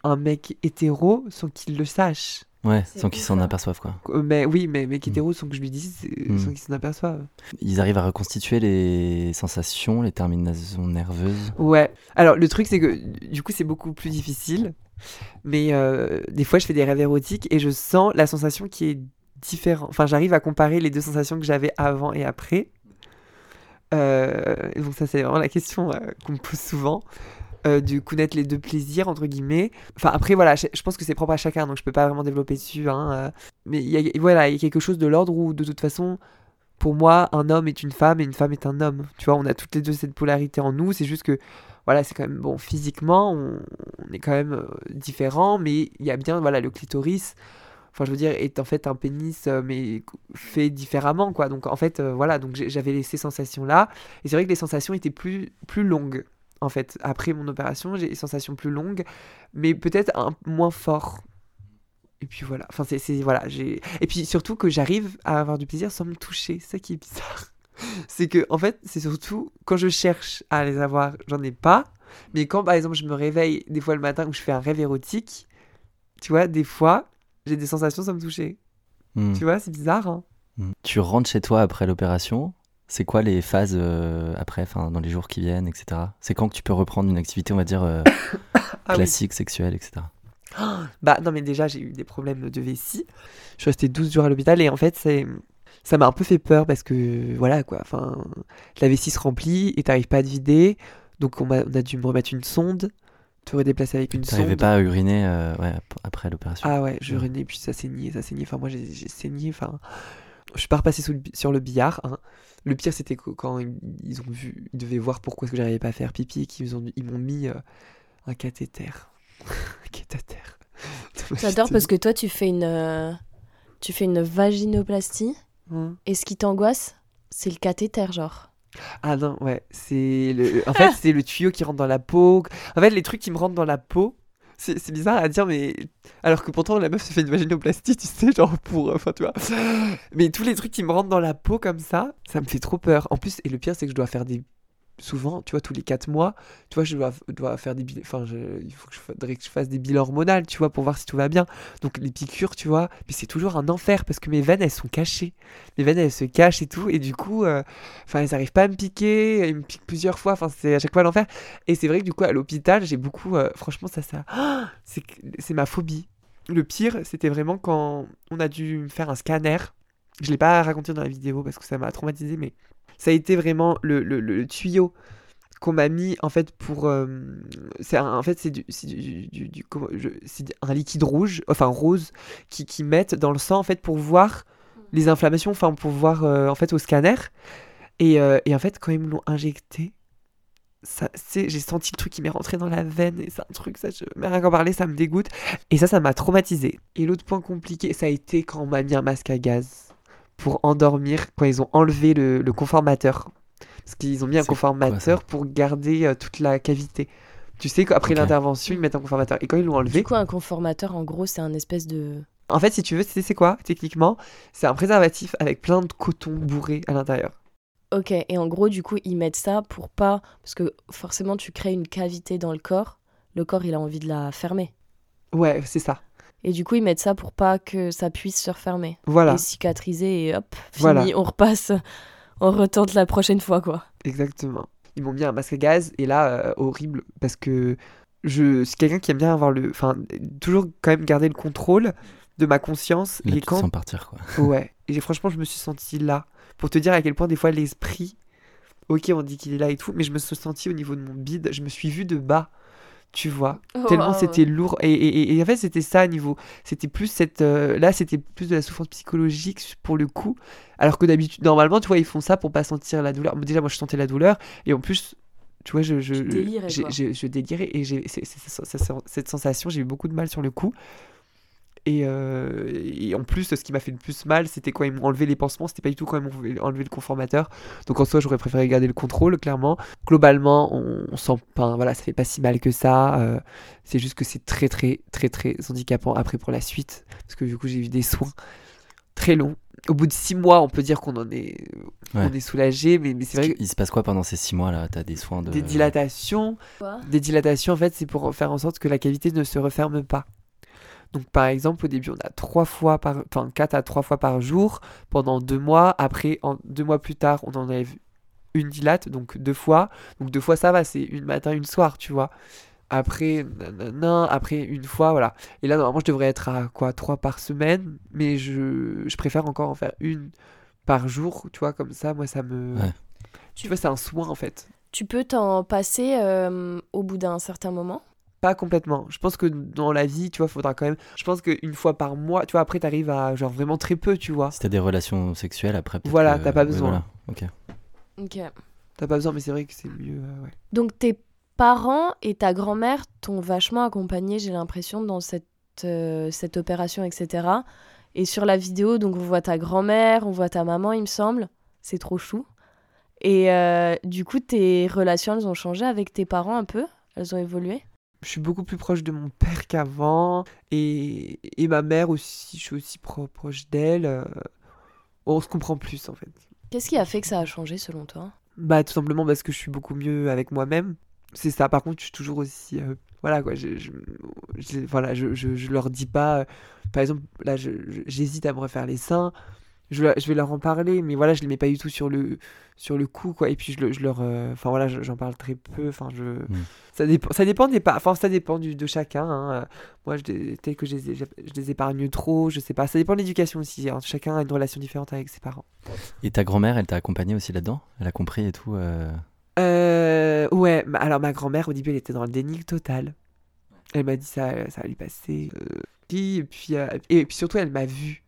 un mec hétéro sans qu'il le sache. Ouais, sans qu'ils s'en aperçoivent, quoi. Mais oui, mais mec Mm. hétéro sans que je lui dise, Mm. sans qu'il s'en aperçoive. Ils arrivent à reconstituer les sensations, les terminaisons nerveuses. Ouais. Alors, le truc, c'est que du coup, c'est beaucoup plus difficile. Mais euh, des fois, je fais des rêves érotiques et je sens la sensation qui est différente. Enfin, j'arrive à comparer les deux sensations que j'avais avant et après. Euh, donc, ça, c'est vraiment la question euh, qu'on me pose souvent. Euh, du connaître les deux plaisirs, entre guillemets. Enfin, après, voilà, je, pense que c'est propre à chacun, donc je peux pas vraiment développer dessus. Hein, euh. mais voilà, il y a quelque chose de l'ordre où, de toute façon, pour moi, un homme est une femme et une femme est un homme. Tu vois, on a toutes les deux cette polarité en nous. C'est juste que, voilà, c'est quand même, bon, physiquement, on, est quand même euh, différents, mais il y a bien, voilà, le clitoris. Enfin, je veux dire, est en fait un pénis, euh, mais fait différemment, quoi. Donc, en fait, voilà, donc j'avais ces sensations-là. Et c'est vrai que les sensations étaient plus, plus longues, en fait. Après mon opération, j'ai des sensations plus longues, mais peut-être un moins fort. Et puis voilà. Enfin, c'est, voilà, j'ai. Et puis surtout que j'arrive à avoir du plaisir sans me toucher. C'est ça qui est bizarre. C'est que, en fait, c'est surtout quand je cherche à les avoir, j'en ai pas. Mais quand, par exemple, je me réveille des fois le matin où je fais un rêve érotique, tu vois, des fois, j'ai des sensations sans me toucher. Hmm. Tu vois, c'est bizarre. Hein Hmm. Tu rentres chez toi après l'opération. C'est quoi les phases euh, après, enfin dans les jours qui viennent, etc. C'est quand que tu peux reprendre une activité, on va dire euh, Ah oui. classique, sexuelle, etc. Bah non mais déjà j'ai eu des problèmes de vessie. Je suis restée 12 jours à l'hôpital et en fait c'est ça m'a un peu fait peur parce que voilà quoi, enfin la vessie se remplit et t'arrives pas à te vider. Donc on, a dû me remettre une sonde, te redéplacer avec une T'arrivais sonde. pas à uriner euh, ouais, après l'opération. Ah ouais, je urinais puis ça saignait, ça saignait. Enfin moi j'ai saigné, enfin Je suis pas repassé sous le sur le billard. hein. Le pire, c'était quand ils, ils ont vu, ils devaient voir pourquoi est-ce que j'arrivais pas à faire pipi et qu'ils ont- ils m'ont mis euh, un cathéter. un cathéter. J'adore parce que toi, tu fais une, euh, tu fais une vaginoplastie Hum. et ce qui t'angoisse, c'est le cathéter, genre. Ah non, ouais, c'est le... En fait, c'est le tuyau qui rentre dans la peau. En fait, les trucs qui me rentrent dans la peau, c'est bizarre à dire, mais... Alors que pourtant, la meuf se fait une vaginoplastie, tu sais, genre pour... Enfin, tu vois. Mais tous les trucs qui me rentrent dans la peau comme ça, ça me fait trop peur. En plus, et le pire, c'est que je dois faire des... Souvent, tu vois, tous les 4 mois, tu vois, je dois, faire des bilans... Enfin, il faut que je... faudrait que je fasse des bilans hormonaux, tu vois, pour voir si tout va bien. Donc, les piqûres, tu vois, mais c'est toujours un enfer, parce que mes veines, elles sont cachées. Mes veines, elles se cachent et tout, et du coup... euh, Enfin, ils n'arrivent pas à me piquer, ils me piquent plusieurs fois, enfin, c'est à chaque fois l'enfer. Et c'est vrai que du coup, à l'hôpital, j'ai beaucoup. euh, franchement, ça, ça. C'est ma phobie. Le pire, c'était vraiment quand on a dû faire un scanner. Je l'ai pas raconté dans la vidéo parce que ça m'a traumatisé, mais ça a été vraiment le, le- le- le tuyau qu'on m'a mis en fait pour. euh, c'est en fait, c'est du, du, du- du- comment- je- c'est un liquide rouge, enfin rose, qui, qui mettent dans le sang en fait pour voir les inflammations, enfin pour voir euh, en fait au scanner. Et, euh, et en fait, quand ils me l'ont injecté, ça, c'est, j'ai senti le truc qui m'est rentré dans la veine. Et c'est un truc, ça, je, mais rien qu'en parler, ça me dégoûte. Et ça, ça m'a traumatisé. Et l'autre point compliqué, ça a été quand on m'a mis un masque à gaz pour endormir, quand ils ont enlevé le, le conformateur. Parce qu'ils ont mis un C'est quoi, conformateur pour garder euh, toute la cavité. Tu sais qu'après l'intervention, ils mettent un conformateur. Et quand ils l'ont enlevé, Du coup, un conformateur, en gros, c'est un espèce de. en fait, si tu veux, c'est quoi, techniquement? C'est un préservatif avec plein de coton bourré à l'intérieur. Ok, et en gros, du coup, ils mettent ça pour pas. Parce que forcément, tu crées une cavité dans le corps. Le corps, il a envie de la fermer. Ouais, c'est ça. Et du coup, ils mettent ça pour pas que ça puisse se refermer. Voilà, Et cicatriser, et hop, fini, Voilà. on repasse. On retente la prochaine fois, quoi. exactement. Ils m'ont mis un masque à gaz et là, euh, horrible, parce que je suis quelqu'un qui aime bien avoir le. Enfin, toujours quand même garder le contrôle de ma conscience. Là, et quand. sens partir, quoi. Ouais. Et franchement, je me suis senti là. Pour te dire à quel point, des fois, l'esprit. Ok, on dit qu'il est là et tout, mais je me suis senti au niveau de mon bide. Je me suis vu de bas. Tu vois. tellement c'était lourd. Et, et- et- et en fait c'était ça à niveau c'était plus cette euh, là c'était plus de la souffrance psychologique pour le coup. Alors que d'habitude normalement tu vois ils font ça pour pas sentir la douleur. Déjà moi je sentais la douleur. Et en plus tu vois je je délirais, je, je délirais. Et j'ai cette sensation j'ai eu beaucoup de mal sur le coup et, euh, et en plus, ce qui m'a fait le plus mal, c'était quand ils m'ont enlevé les pansements. C'était pas du tout quand ils m'ont enlevé le conformateur. Donc en soi, j'aurais préféré garder le contrôle, clairement. Globalement, on, on sent pas, voilà, ça fait pas si mal que ça. euh, c'est juste que c'est très, très, très, très handicapant après pour la suite. Parce que du coup, j'ai eu des soins très longs. Au bout de six mois, on peut dire qu'on en est, on Ouais. est soulagé, mais, mais c'est vrai que Il se passe quoi pendant ces six mois là? T'as des soins de. des dilatations, Quoi? Des dilatations, en fait, c'est pour faire en sorte que la cavité ne se referme pas. Donc, par exemple, au début, on a trois fois par, enfin, quatre à trois fois par jour pendant deux mois. Après, en, deux mois plus tard, on enlève une dilate, donc deux fois. Donc, deux fois, ça va, c'est une matin, une soir, tu vois. Après, nanana, après une fois, voilà. Et là, normalement, je devrais être à quoi, trois par semaine, mais je, je préfère encore en faire une par jour, tu vois, comme ça, moi, ça me. Ouais. Tu vois, c'est un soin en fait. Tu peux t'en passer euh, au bout d'un certain moment? Pas complètement. Je pense que dans la vie, tu vois, faudra quand même. Je pense qu'une fois par mois, tu vois, après, t'arrives à genre vraiment très peu, tu vois. Si t'as des relations sexuelles après. Voilà, que- t'as pas ouais, besoin. voilà. Ok. Ok. T'as pas besoin, mais c'est vrai que c'est mieux. euh, ouais. Donc tes parents et ta grand-mère t'ont vachement accompagné, j'ai l'impression, dans cette, euh, cette opération, etc. Et sur la vidéo, donc on voit ta grand-mère, on voit ta maman, il me semble. C'est trop chou. Et euh, du coup, tes relations, elles ont changé avec tes parents un peu? Elles ont évolué? Je suis beaucoup plus proche de mon père qu'avant. Et, et ma mère aussi, je suis aussi pro- proche d'elle. euh, On se comprend plus, en fait. Qu'est-ce qui a fait que ça a changé selon toi? Bah, tout simplement parce que je suis beaucoup mieux avec moi-même. C'est ça. Par contre, je suis toujours aussi. euh, voilà, quoi. Je, je- je- voilà, je, je, leur dis pas. euh, par exemple, là, j'hésite à me refaire les seins. Je, je vais leur en parler, mais voilà, je les mets pas du tout sur le, sur le coup, quoi. Et puis, je, je leur. euh, Enfin, voilà, je- j'en parle très peu. Enfin, je. Ça dépend, ça dépend des pas. Enfin, ça dépend du, de chacun. hein. Euh, Moi, peut-être que je les, je les épargne trop, je sais pas. Ça dépend de l'éducation aussi. hein. Chacun a une relation différente avec ses parents. Et ta grand-mère, elle t'a accompagné aussi là-dedans? Elle a compris et tout euh, Euh, ouais, alors ma grand-mère au début elle était dans le déni total. Elle m'a dit ça, ça va lui passer. euh, puis, et, puis, euh, et puis surtout elle m'a vu.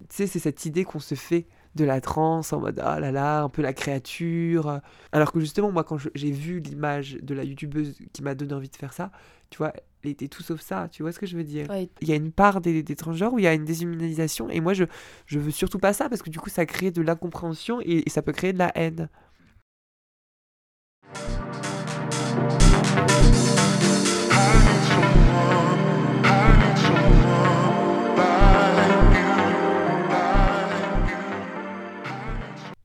Tu sais, c'est cette idée qu'on se fait de la transe en mode ah là là, un peu la créature. Alors que justement, moi, quand j'ai vu l'image de la youtubeuse qui m'a donné envie de faire ça, tu vois, elle était tout sauf ça, tu vois ce que je veux dire? Ouais. Il y a une part des, des transgenres où il y a une déshumanisation, et moi, je, je veux surtout pas ça, parce que du coup, ça crée de l'incompréhension et, et ça peut créer de la haine.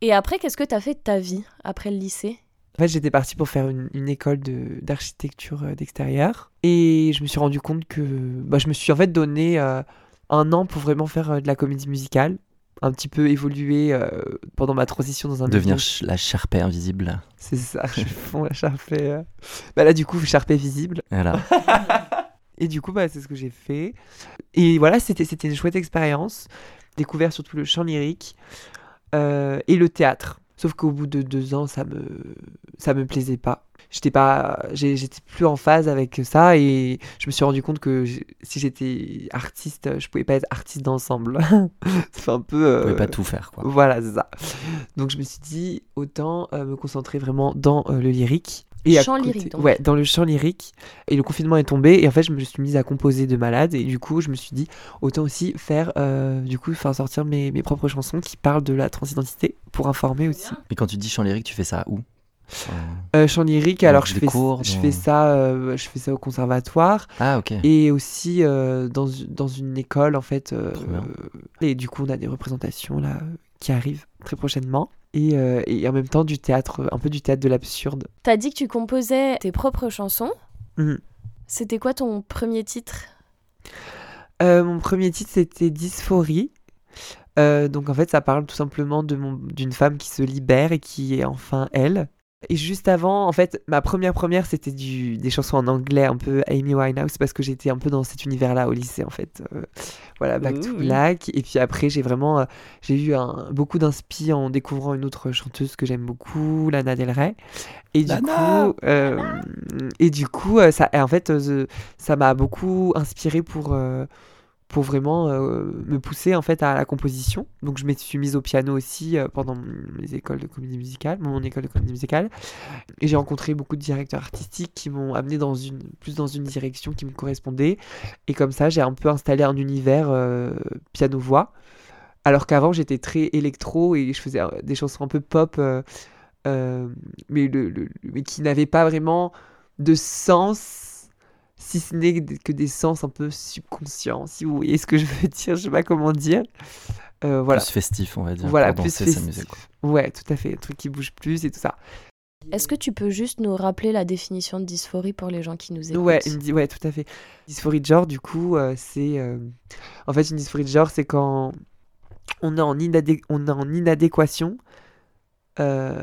Et après, qu'est-ce que t'as fait de ta vie après le lycée? En fait, j'étais partie pour faire une, une école de- d'architecture euh, d'extérieur. Et je me suis rendu compte que bah, je me suis en fait donné euh, un an pour vraiment faire euh, de la comédie musicale. Un petit peu évoluer euh, pendant ma transition dans un Devenir ch- la charpée invisible. C'est ça, je fonds la charpée. euh. Bah là, du coup, charpée visible. Voilà. Et du coup, bah, c'est ce que j'ai fait. Et voilà, c'était c'était une chouette expérience. Découvert surtout le chant lyrique euh, et le théâtre. Sauf qu'au bout de deux ans, ça me ça me plaisait pas. J'étais pas, j'étais plus en phase avec ça et je me suis rendu compte que si j'étais artiste, je pouvais pas être artiste d'ensemble. c'est un peu. Vous pouvez euh, pas tout faire, quoi. voilà, c'est ça. Donc je me suis dit, autant euh, me concentrer vraiment dans euh, le lyrique. Et à Chant côté- lyrique, donc. Ouais, dans le chant lyrique. Et le confinement est tombé. Et en fait, je me suis mise à composer de malade. Et du coup, je me suis dit, autant aussi faire, euh, du coup, faire sortir mes, mes propres chansons qui parlent de la transidentité pour informer aussi. Et quand tu dis chant lyrique, tu fais ça où? Euh, chant lyrique, alors je fais, cours, je fais ça, euh, je fais ça au conservatoire Ah, ok. et aussi dans, dans une école en fait. et du coup, on a des représentations là qui arrivent très prochainement. Et, euh, et en même temps du théâtre, un peu du théâtre de l'absurde. T'as dit que tu composais tes propres chansons. Mhm. C'était quoi ton premier titre? Euh, mon premier titre c'était Dysphorie. Euh, donc en fait ça parle tout simplement d'une femme qui se libère et qui est enfin elle. Et juste avant, en fait, ma première première c'était du, des chansons en anglais un peu Amy Winehouse parce que j'étais un peu dans cet univers-là au lycée en fait. Euh, voilà, Back to Ouh. Black. Et puis après j'ai vraiment, euh, j'ai eu un, beaucoup d'inspi en découvrant une autre chanteuse que j'aime beaucoup, Lana Del Rey. Et du coup, euh, et du coup, ça, en fait, ça m'a beaucoup inspiré pour pour vraiment euh, me pousser en fait à la composition. Donc je me suis mise au piano aussi euh, pendant mes écoles de comédie musicale, mon école de comédie musicale. Et j'ai rencontré beaucoup de directeurs artistiques qui m'ont amené plus dans une direction qui me correspondait. Et comme ça, j'ai un peu installé un univers euh, piano-voix. Alors qu'avant, j'étais très électro et je faisais des chansons un peu pop, mais qui n'avaient pas vraiment de sens si ce n'est que des sens un peu subconscients, si vous voyez ce que je veux dire, je sais pas comment dire. Euh, voilà, Plus festif, on va dire. voilà, pour plus danser, festif. Ouais, tout à fait, un truc qui bouge plus et tout ça. Est-ce que tu peux juste nous rappeler la définition de dysphorie pour les gens qui nous écoutent? Ouais, une di- ouais, tout à fait. Dysphorie de genre, du coup, euh, c'est. euh, En fait, une dysphorie de genre, c'est quand on est en, inadé- on est en inadéquation euh,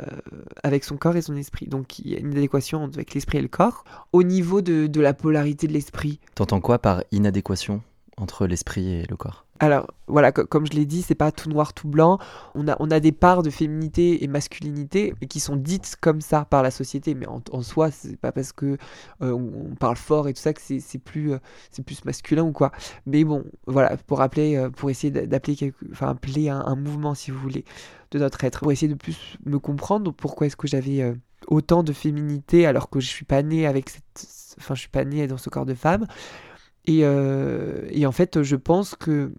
avec son corps et son esprit. Donc, il y a une inadéquation avec l'esprit et le corps. Au niveau de, de la polarité de l'esprit, T'entends quoi par inadéquation? Entre l'esprit et le corps Alors voilà, co- comme je l'ai dit, c'est pas tout noir, tout blanc. On a, on a des parts de féminité et masculinité, qui sont dites comme ça par la société. Mais en, en soi, c'est pas parce que euh, on parle fort et tout ça que c'est plus, euh, plus masculin ou quoi. Mais bon, voilà, pour appeler, euh, pour essayer d'a- d'appeler un, un mouvement, si vous voulez, de notre être, pour essayer de plus me comprendre. Pourquoi est-ce que j'avais autant de féminité alors que je suis pas avec enfin je suis pas née dans ce corps de femme. Et, euh, et en fait, je pense que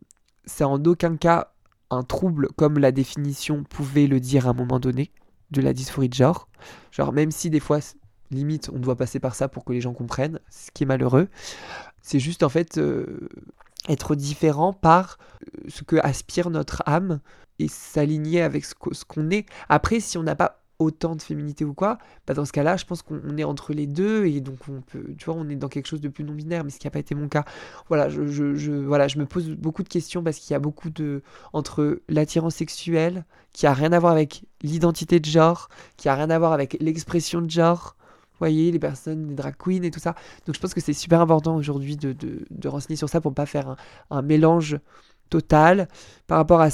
c'est en aucun cas un trouble comme la définition pouvait le dire à un moment donné de la dysphorie de genre. Genre, même si des fois, limite, on doit passer par ça pour que les gens comprennent, ce qui est malheureux, c'est juste en fait euh, être différent par euh, ce que aspire notre âme et s'aligner avec ce qu'on est. Après, si on n'a pas autant de féminité ou quoi, bah dans ce cas-là, je pense qu'on on est entre les deux et donc on peut, tu vois, on est dans quelque chose de plus non binaire, mais ce qui n'a pas été mon cas. Voilà, je, voilà, je me pose beaucoup de questions parce qu'il y a beaucoup de entre l'attirance sexuelle qui a rien à voir avec l'identité de genre, qui a rien à voir avec l'expression de genre. Vous voyez, les personnes, les drag queens et tout ça. Donc je pense que c'est super important aujourd'hui de, de, renseigner sur ça pour pas faire un, un mélange total par rapport à.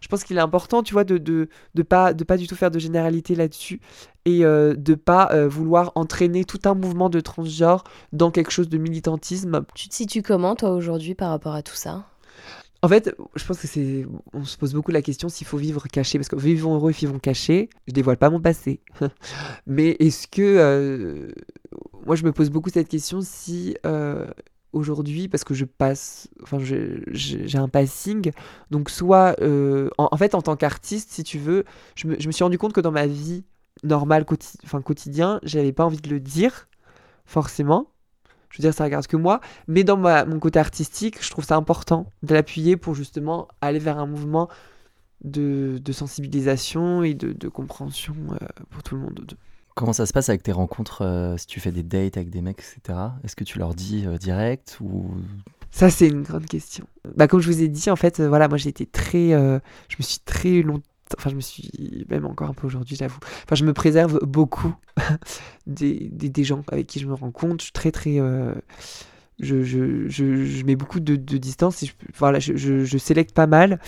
Je pense qu'il est important, tu vois, de de, de pas de pas du tout faire de généralité là-dessus et euh, de pas euh, vouloir entraîner tout un mouvement de transgenre dans quelque chose de militantisme Tu te situes comment, toi, aujourd'hui, par rapport à tout ça? En fait, je pense que c'est. On se pose beaucoup la question s'il faut vivre caché. Parce que vivons heureux, vivons cachés. Je dévoile pas mon passé. Mais est-ce que. euh, Moi, je me pose beaucoup cette question si. Aujourd'hui, parce que je passe, enfin, j'ai un passing, donc soit, euh, en, fait, en tant qu'artiste, si tu veux, je me, suis rendu compte que dans ma vie normale, enfin, quotidien, j'avais pas envie de le dire, forcément. Je veux dire, ça regarde que moi. Mais dans mon côté artistique, je trouve ça important de l'appuyer pour justement aller vers un mouvement de, sensibilisation et de, compréhension euh, pour tout le monde. De- Comment ça se passe avec tes rencontres euh, si tu fais des dates avec des mecs, etc. Est-ce que tu leur dis euh, direct Ça, c'est une grande question. Bah, comme je vous ai dit, en fait, euh, voilà, moi j'ai été très. je me suis très longtemps. Enfin, je me suis. Même encore un peu aujourd'hui, j'avoue. Enfin, je me préserve beaucoup des, des, gens avec qui je me rencontre. Je suis très, très. je, je, je, je mets beaucoup de, distance et je, je, je sélecte pas mal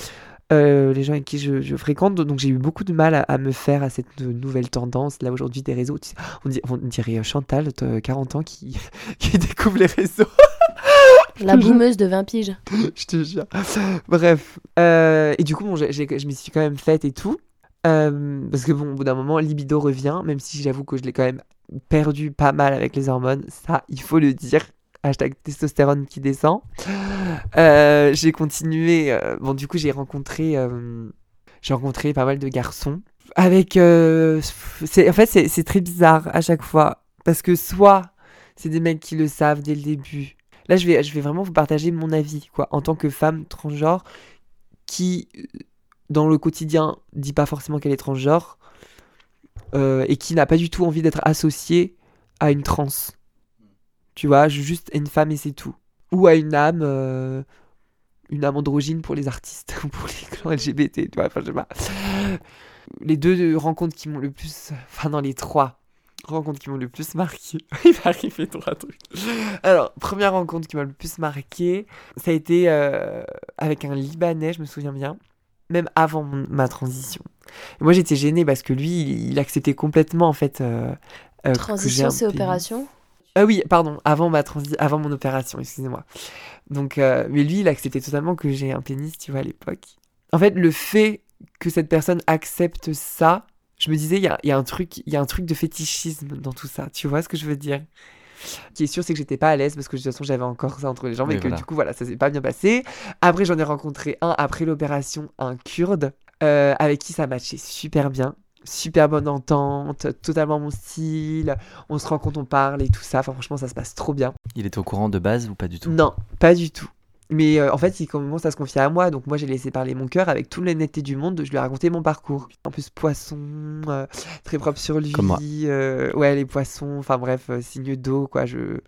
euh, les gens avec qui je, je fréquente. Donc, j'ai eu beaucoup de mal à, à me faire à cette nouvelle tendance, là, aujourd'hui, des réseaux. On, dit- on dirait euh, Chantal, t'as 40 ans, qui, qui découvre les réseaux. La boumeuse de 20 piges. je te jure. Bref. Euh, et du coup, bon, je m'y suis quand même faite et tout. Euh, parce que bon, au bout d'un moment, libido revient, même si j'avoue que je l'ai quand même perdu pas mal avec les hormones. Ça, il faut le dire. Hashtag testostérone qui descend. Euh, j'ai continué. euh, bon, du coup, j'ai rencontré, euh, rencontré pas mal de garçons. Avec. en fait, c'est, très bizarre à chaque fois. Parce que soit c'est des mecs qui le savent dès le début. Là, je vais, je vais vraiment vous partager mon avis, quoi, en tant que femme transgenre qui, dans le quotidien, dit pas forcément qu'elle est transgenre et qui n'a pas du tout envie d'être associée à une trans. Tu vois, juste une femme et c'est tout. Ou à une âme, euh, une âme androgyne pour les artistes ou pour les clans LGBT, tu vois, enfin, je sais pas. Les deux rencontres qui m'ont le plus, enfin, dans les trois rencontres qui m'ont le plus marqué, il va arriver trois trucs. Alors, première rencontre qui m'a le plus marqué, ça a été euh, avec un Libanais, je me souviens bien, même avant mon- ma transition. Et moi, j'étais gênée parce que lui, il, il acceptait complètement, en fait. euh, euh, Transition, c'est opération? Ah oui, pardon, avant, ma transi- avant mon opération, excusez-moi. Donc, euh, mais lui, il acceptait totalement que j'ai un pénis, tu vois, à l'époque. En fait, le fait que cette personne accepte ça, je me disais, il y a, il y a un truc, il y a un truc de fétichisme dans tout ça. Tu vois ce que je veux dire? Ce qui est sûr, c'est que j'étais pas à l'aise parce que de toute façon, j'avais encore ça entre les jambes Oui, et que voilà. du coup, voilà, ça s'est pas bien passé. Après, j'en ai rencontré un après l'opération, un kurde, euh, avec qui ça matchait super bien. Super bonne entente, totalement mon style. On se rencontre, on parle et tout ça. Enfin, franchement, ça se passe trop bien. il est au courant de base ou pas du tout? Non, pas du tout. Mais euh, en fait, il commence à se confier à moi, donc moi j'ai laissé parler mon cœur avec toute l'honnêteté du monde. Je lui ai raconté mon parcours. En plus, poisson, euh, très propre sur lui. Comme moi. euh, ouais, les poissons, enfin bref, signe d'eau, quoi. Je.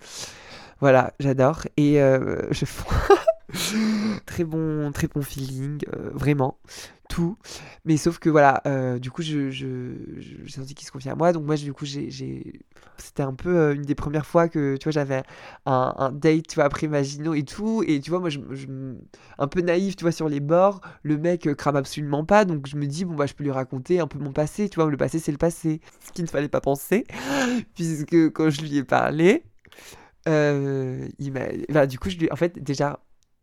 Voilà, j'adore. Et je. très bon, très bon feeling, vraiment. Mais sauf que voilà, euh, du coup, je, je, j'ai senti qu'il se confiait à moi. Donc moi, du coup, j'ai. C'était un peu euh, une des premières fois que, tu vois, j'avais un, un date, tu vois, après Maginot et tout. Et tu vois, moi, un peu naïf, tu vois, sur les bords. Le mec euh, crame absolument pas. Donc je me dis, bon, bah, je peux lui raconter un peu mon passé. Tu vois, le passé, c'est le passé. Ce qu'il ne fallait pas penser. Puisque quand je lui ai parlé, il m'a. du coup, je lui... en fait, déjà,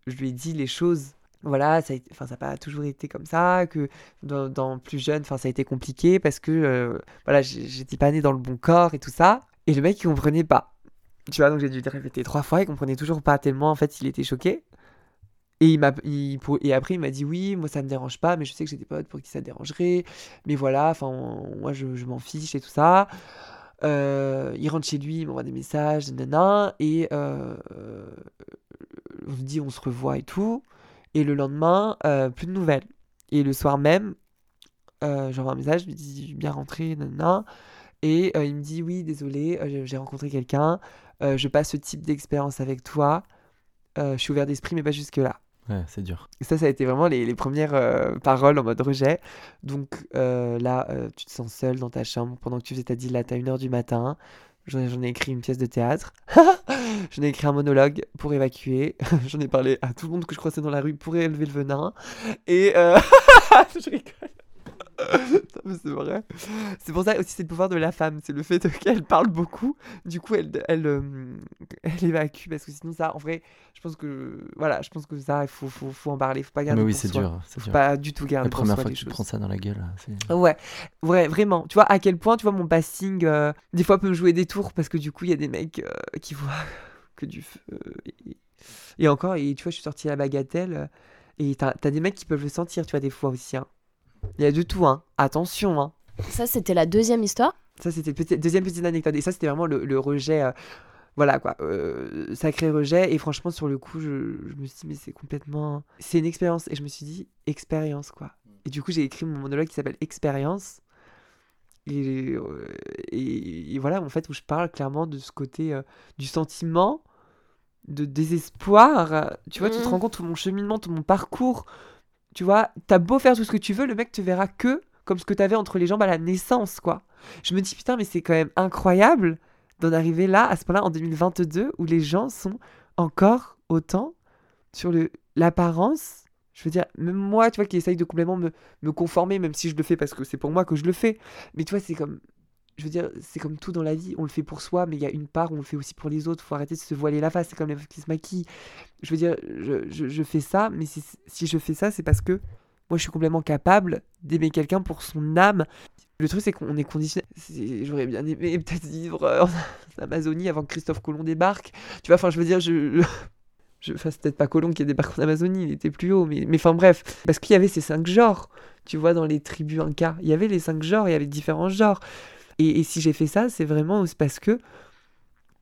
je lui ai dit les choses. Voilà, ça a été- enfin, n'a pas toujours été comme ça, que dans, plus jeune, enfin, ça a été compliqué parce que, euh, voilà, j'étais pas née dans le bon corps et tout ça. Et le mec, il comprenait pas. Tu vois, donc j'ai dû le répéter trois fois, il comprenait toujours pas tellement, en fait, il était choqué. Et, il et après, il m'a dit oui, moi ça me dérange pas, mais je sais que j'ai des potes pour qui ça dérangerait. Mais voilà, enfin, moi je, m'en fiche et tout ça. Euh, il rentre chez lui, il m'envoie des messages, nanana, et euh, on se dit on se revoit et tout. Et le lendemain, euh, plus de nouvelles. Et le soir même, euh, j'envoie un message, je lui dis bien rentré, nanana. Et euh, il me dit oui, désolé, j'ai- rencontré quelqu'un, je passe ce type d'expérience avec toi, je suis ouvert d'esprit, mais pas jusque-là. Ouais, c'est dur. Ça, ça a été vraiment les, les premières euh, paroles en mode rejet. Donc euh, là, euh, tu te sens seul dans ta chambre pendant que tu faisais ta dilate à 1h du matin. J'en ai, écrit une pièce de théâtre. J'en ai écrit un monologue pour évacuer. J'en ai parlé à tout le monde que je croisais dans la rue pour élever le venin. Et euh. C'est vrai. C'est pour ça aussi c'est le pouvoir de la femme, c'est le fait qu'elle parle beaucoup. Du coup, elle, elle, euh, elle évacue parce que sinon ça, en vrai, je pense que voilà, je pense que ça, il faut, faut, faut en parler, faut pas garder Mais oui, c'est dur. C'est pas du tout garder La première fois que tu choses. prends ça dans la gueule, Ouais, vrai, vraiment. Tu vois, à quel point, tu vois, mon passing, euh, des fois, peut me jouer des tours parce que du coup, il y a des mecs euh, qui voient que du feu. Et, et encore, et, tu vois, je suis sortie à la bagatelle et t'as as des mecs qui peuvent le sentir, tu vois, des fois aussi. hein. Il y a de tout, hein. Attention, hein. Ça, c'était la deuxième histoire? Ça, c'était petit- deuxième petite anecdote. Et ça, c'était vraiment le, le rejet. euh, voilà, quoi. euh, sacré rejet. Et franchement, sur le coup, je, je me suis dit, mais c'est complètement. C'est une expérience. Et je me suis dit, expérience, quoi. Et du coup, j'ai écrit mon monologue qui s'appelle Expérience. Et, euh, et, et voilà, en fait, où je parle clairement de ce côté euh, du sentiment, de désespoir. Tu vois, tu te Mhm. rends compte tout mon cheminement, tout mon parcours. Tu vois, t'as beau faire tout ce que tu veux, le mec te verra que comme ce que t'avais entre les jambes à la naissance, quoi. Je me dis, putain, mais c'est quand même incroyable d'en arriver là, à ce point-là, en 2022, où les gens sont encore autant sur l'apparence. Je veux dire, même moi, tu vois, qui essaye de complètement me, me conformer, même si je le fais parce que c'est pour moi que je le fais. Mais tu vois, c'est comme. Je veux dire, c'est comme tout dans la vie. On le fait pour soi, mais il y a une part où on le fait aussi pour les autres. Faut arrêter de se voiler la face. C'est comme les meufs qui se maquillent. Je veux dire, je, je, fais ça, mais si, je fais ça, c'est parce que moi, je suis complètement capable d'aimer quelqu'un pour son âme. Le truc, c'est qu'on est conditionné. J'aurais bien aimé peut-être vivre euh, en Amazonie avant que Christophe Colomb débarque. Tu vois, enfin, je veux dire, je. je... Enfin, c'est peut-être pas Colomb qui a débarqué en Amazonie, il était plus haut, mais mais enfin bref. Parce qu'il y avait ces cinq genres, tu vois, dans les tribus Inca. Il y avait les cinq genres, il y avait différents genres. Et, si j'ai fait ça, c'est vraiment parce que.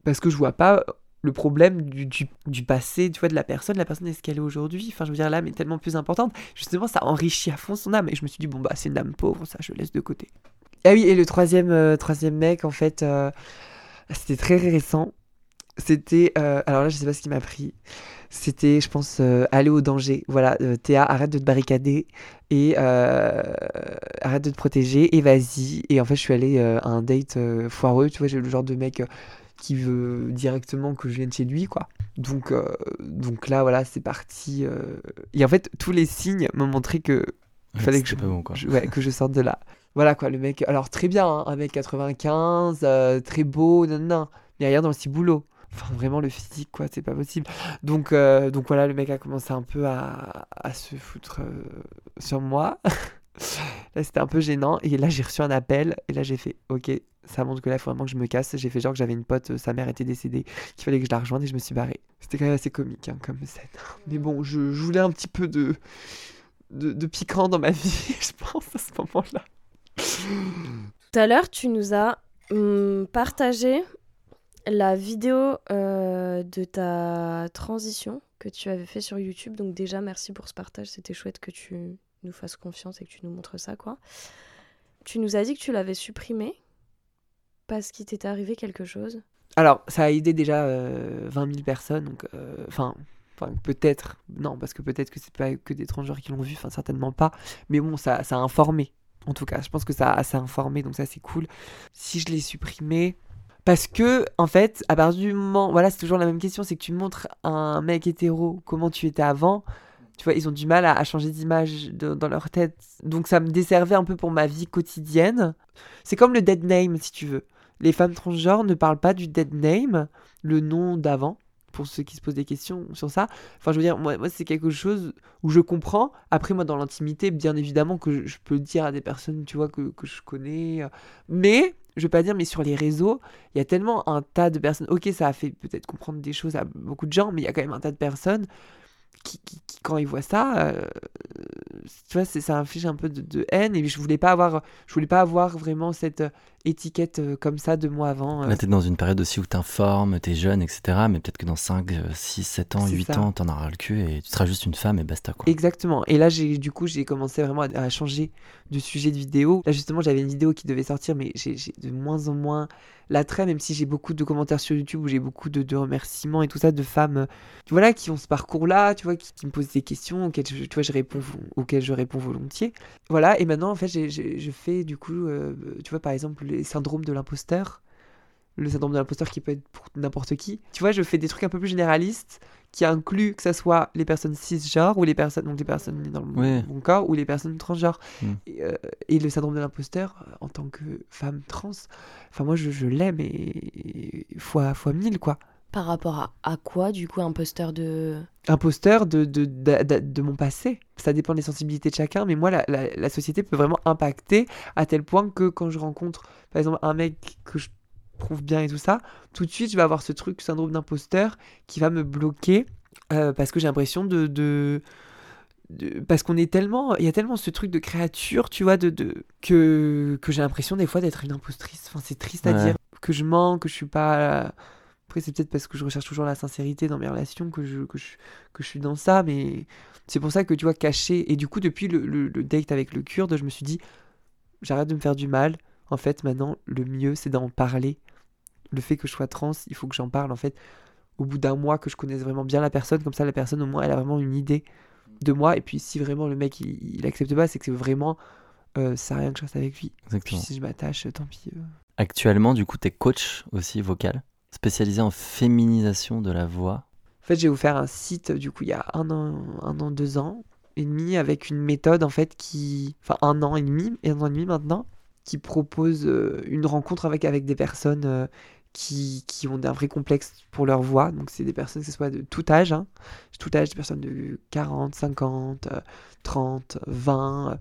Parce que je vois pas le problème du, du, du passé, tu vois, de la personne. La personne est ce qu'elle est aujourd'hui. Enfin, je veux dire, l'âme est tellement plus importante. Justement, ça enrichit à fond son âme. Et je me suis dit, bon, bah, c'est une âme pauvre, ça, je laisse de côté. Ah oui, et le troisième, euh, troisième mec, en fait, euh, c'était très récent. C'était. euh, alors là, je sais pas ce qui m'a pris. C'était, je pense, euh, aller au danger. Voilà, euh, Théa, arrête de te barricader et arrête de te protéger et vas-y. Et en fait, je suis allée à un date foireux. Tu vois, j'ai le genre de mec qui veut directement que je vienne chez lui, quoi. Donc, donc là, voilà, c'est parti. Et en fait, tous les signes m'ont montré que il fallait que je, C'était pas bon, quoi. je- ouais, que je sorte de là. Voilà quoi, le mec. Alors très bien, hein, un mec 95, euh, très beau, non, non, mais rien dans le ciboulot. Enfin, vraiment le physique, quoi, c'est pas possible. Donc, euh, donc voilà, le mec a commencé un peu à, à se foutre euh, sur moi. là, c'était un peu gênant. Et là, j'ai reçu un appel. Et là, j'ai fait, ok, ça montre que là, il faut vraiment que je me casse. J'ai fait genre que j'avais une pote, euh, sa mère était décédée, qu'il fallait que je la rejoigne et je me suis barré. C'était quand même assez comique hein, comme scène. Mais bon, je, je voulais un petit peu de, de, de piquant dans ma vie, je pense, à ce moment-là. Tout à l'heure, tu nous as hum, partagé la vidéo euh, de ta transition que tu avais fait sur YouTube. Donc déjà, merci pour ce partage. C'était chouette que tu nous fasses confiance et que tu nous montres ça, quoi. Tu nous as dit que tu l'avais supprimé parce qu'il t'était arrivé quelque chose. Alors, ça a aidé déjà euh, 20 000 personnes, donc, euh, enfin, peut-être, non, parce que peut-être que c'est pas que des transgenres qui l'ont vu, enfin, certainement pas, mais bon, ça, ça a informé, en tout cas, je pense que ça a assez informé, donc ça, c'est cool. Si je l'ai supprimé, parce que, en fait, à partir du moment, voilà, c'est toujours la même question, c'est que tu montres à un mec hétéro comment tu étais avant, tu vois, ils ont du mal à, changer d'image dans leur tête, donc ça me desservait un peu pour ma vie quotidienne. C'est comme le dead name, si tu veux les femmes transgenres ne parlent pas du dead name, le nom d'avant, pour ceux qui se posent des questions sur ça. Enfin, je veux dire, moi, c'est quelque chose où je comprends. Après, moi, dans l'intimité, bien évidemment que je, je peux dire à des personnes, tu vois, que, que je connais. euh, Mais, je veux pas dire, mais sur les réseaux, il y a tellement un tas de personnes. Ok, ça a fait peut-être comprendre des choses à beaucoup de gens, mais il y a quand même un tas de personnes qui, qui- quand ils voient ça, euh, tu vois, ça inflige un peu de, de haine. Et je voulais pas avoir, je voulais pas avoir vraiment cette étiquette euh, comme ça de moi avant. euh. Là, t'es dans une période aussi où t'informes, t'es jeune, etc. Mais peut-être que dans 5, 6, 7 ans, C'est 8 ça. ans, t'en auras le cul et tu seras juste une femme et basta, quoi. Exactement. Et là, j'ai du coup, j'ai commencé vraiment à, à changer de sujet de vidéo. Là, justement, j'avais une vidéo qui devait sortir, mais j'ai de moins en moins l'attrait, même si j'ai beaucoup de commentaires sur YouTube où j'ai beaucoup de, de remerciements et tout ça de femmes, euh, voilà, qui ont ce parcours-là, tu vois, qui, qui me posent des questions auxquelles je, tu vois, je réponds, auxquelles je réponds volontiers. Voilà. Et maintenant, en fait, je fais du coup, euh, tu vois, par exemple, les syndromes de l'imposteur. le syndrome de l'imposteur qui peut être pour n'importe qui. Tu vois, je fais des trucs un peu plus généralistes qui incluent que ce soit les personnes cisgenres ou les personnes, donc les personnes dans Ouais. bon corps ou les personnes transgenres. Mm. Et, euh, et le syndrome de l'imposteur, euh, en tant que femme trans, enfin moi je, je l'aime et fois, fois mille quoi. Par rapport à, à quoi, du coup, imposteur de. Imposteur de, de, de, de- de mon passé. Ça dépend des sensibilités de chacun, mais moi la, la, la société peut vraiment impacter à tel point que quand je rencontre par exemple un mec que je trouve bien et tout ça, tout de suite je vais avoir ce truc syndrome d'imposteur qui va me bloquer euh, parce que j'ai l'impression de, de, de- parce qu'on est tellement il y a tellement ce truc de créature tu vois de, de que, que j'ai l'impression des fois d'être une impostrice enfin c'est triste à dire que je mens que je suis pas après c'est peut-être parce que je recherche toujours la sincérité dans mes relations que je que je, que je suis dans ça mais c'est pour ça que tu vois caché. Et du coup depuis le, le- le date avec le kurde je me suis dit j'arrête de me faire du mal. En fait maintenant le mieux c'est d'en parler. Le fait que je sois trans il faut que j'en parle en fait. Au bout d'un mois que je connaisse vraiment bien la personne comme ça la personne au moins elle a vraiment une idée de moi. Et puis si vraiment le mec il, il accepte pas c'est que c'est vraiment euh, ça sert à rien que je reste avec lui. Puis Exactement. si je m'attache tant pis euh. Actuellement, du coup, tu es coach aussi vocal, spécialisé en féminisation de la voix. En fait, j'ai ouvert un site du coup il y a un an, un an, deux ans et demi avec une méthode en fait qui, enfin un an et demi, et un an et demi maintenant, qui propose euh, une rencontre avec avec des personnes euh, qui, qui ont un vrai complexe pour leur voix. Donc c'est des personnes que ce soit de tout âge, hein, tout âge, des personnes de 40, 50, euh, 30, 20.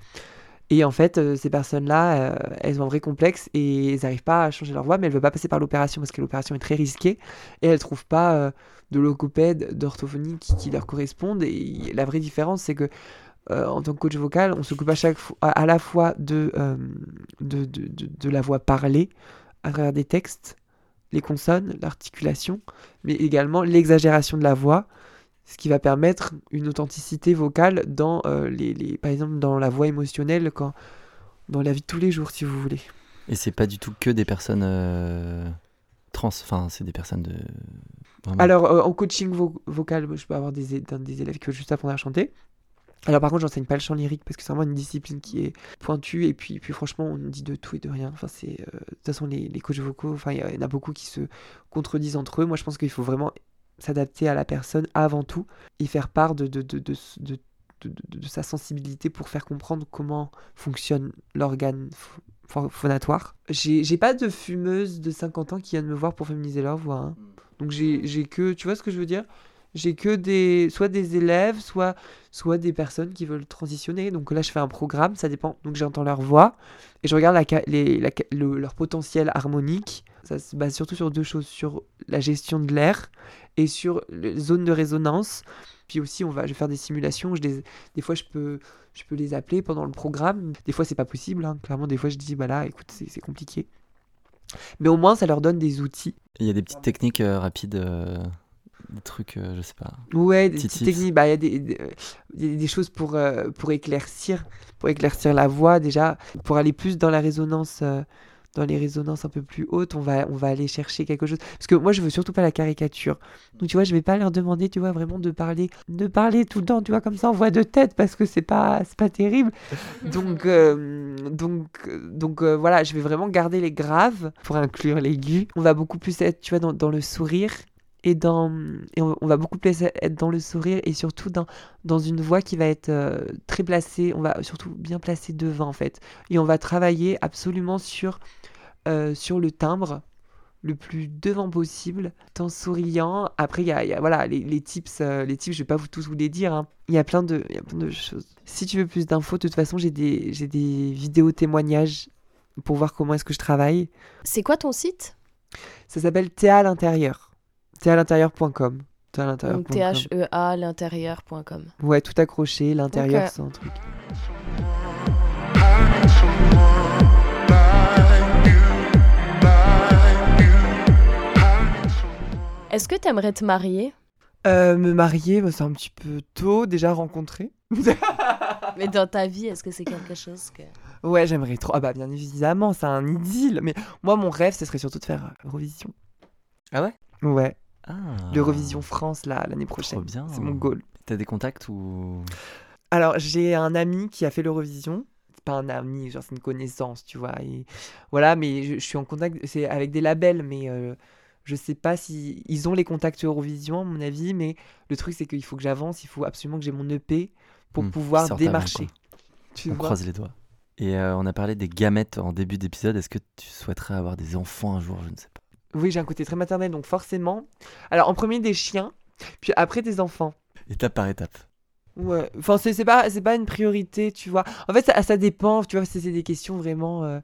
Et en fait, euh, ces personnes-là, euh, elles ont un vrai complexe et elles n'arrivent pas à changer leur voix, mais elles ne veulent pas passer par l'opération parce que l'opération est très risquée et elles ne trouvent pas euh, de logopède, d'orthophonie qui, qui leur correspondent. Et la vraie différence, c'est que en tant que coach vocal, on s'occupe à chaque à, la fois de- de la voix parlée à travers des textes, les consonnes, l'articulation, mais également l'exagération de la voix, ce qui va permettre une authenticité vocale dans euh, les, les, par exemple dans la voix émotionnelle, quand, dans la vie de tous les jours, si vous voulez. Et c'est pas du tout que des personnes euh, trans, enfin, c'est des personnes de. vraiment- Alors, euh, en coaching vo- vocal, je peux avoir des, des élèves qui veulent juste apprendre à chanter. Alors, par contre, j'enseigne pas le chant lyrique parce que c'est vraiment une discipline qui est pointue. Et puis, puis franchement, on dit de tout et de rien. Enfin, c'est, de toute façon, les, les coachs vocaux, enfin, il y, en a beaucoup qui se contredisent entre eux. Moi, je pense qu'il faut vraiment s'adapter à la personne avant tout et faire part de, de, de, de, de- de- de- de sa sensibilité pour faire comprendre comment fonctionne l'organe ph- ph- phonatoire. J'ai pas de fumeuse de 50 ans qui viennent me voir pour féminiser leur voix. hein. Donc j'ai que, tu vois ce que je veux dire? J'ai que des, soit des élèves, soit, soit des personnes qui veulent transitionner. Donc là, je fais un programme, ça dépend. Donc j'entends leur voix et je regarde la, les, la ca- le- leur potentiel harmonique. Ça se base surtout sur deux choses, sur la gestion de l'air et sur les zones de résonance. Puis aussi, on va, je vais faire des simulations. Je les- des fois, je peux, je peux les appeler pendant le programme. Des fois, c'est pas possible. hein. Clairement, des fois, je dis, bah là, écoute, c'est compliqué. Mais au moins, ça leur donne des outils. Il y a des petites techniques euh, rapides, euh, des trucs, euh, je sais pas. Ouais, des petites techniques. Bah, il y a des, des, des- des choses pour, euh, pour éclaircir, pour éclaircir la voix déjà, pour aller plus dans la résonance, euh, dans les résonances un peu plus hautes. On va, on va aller chercher quelque chose. Parce que moi, je veux surtout pas la caricature. Donc, tu vois, je vais pas leur demander, tu vois, vraiment de parler, de parler tout le temps, tu vois, comme ça en voix de tête, parce que c'est pas, c'est pas terrible. Donc, euh, donc, euh, donc euh, voilà, je vais vraiment garder les graves pour inclure l'aigu. On va beaucoup plus être, tu vois, dans, dans le sourire et dans et on, on va beaucoup plus être dans le sourire et surtout dans dans une voix qui va être euh, très placée. On va surtout bien placer devant en fait. Et on va travailler absolument sur euh, sur le timbre le plus devant possible, en souriant. Après, il y a, il y a, voilà, les, les tips, euh, les tips, je vais pas vous tous vous les dire. hein. Il y a plein de, y a plein de choses. Si tu veux plus d'infos, de toute façon, j'ai des, j'ai des vidéos témoignages pour voir comment est-ce que je travaille. C'est quoi ton site? Ça s'appelle Théa à l'intérieur. Théa l'intérieur.com. Donc. T-H-E-A l'intérieur.com. Ouais, tout accroché, l'intérieur, c'est un truc. Est-ce que t'aimerais te marier? Euh, me marier, bah, c'est un petit peu tôt, déjà rencontré. Mais dans ta vie, est-ce que c'est quelque chose que... Ouais, j'aimerais trop. Ah bah bien évidemment, c'est un idylle. Mais moi, mon rêve, ce serait surtout de faire euh, Eurovision. Ah ouais? Ouais, Ah. l'Eurovision France, là, l'année prochaine. Trop bien. C'est mon goal. T'as des contacts ou? Alors, j'ai un ami qui a fait l'Eurovision. pas un ami, genre c'est une connaissance, tu vois. Et voilà, mais je, je suis en contact, c'est avec des labels, mais euh, je sais pas si ils ont les contacts Eurovision, à mon avis, mais le truc c'est qu'il faut que j'avance, il faut absolument que j'ai mon EP pour Hmm, pouvoir démarcher. Tu On vois croise les doigts. Et euh, on a parlé des gamètes en début d'épisode. Est-ce que tu souhaiterais avoir des enfants un jour? Je ne sais pas. Oui, j'ai un côté très maternel, donc forcément. Alors en premier des chiens, puis après des enfants. Étape par étape. Ouais, enfin c'est pas c'est pas une priorité, tu vois. En fait ça, ça dépend, tu vois, c'est c'est des questions vraiment euh,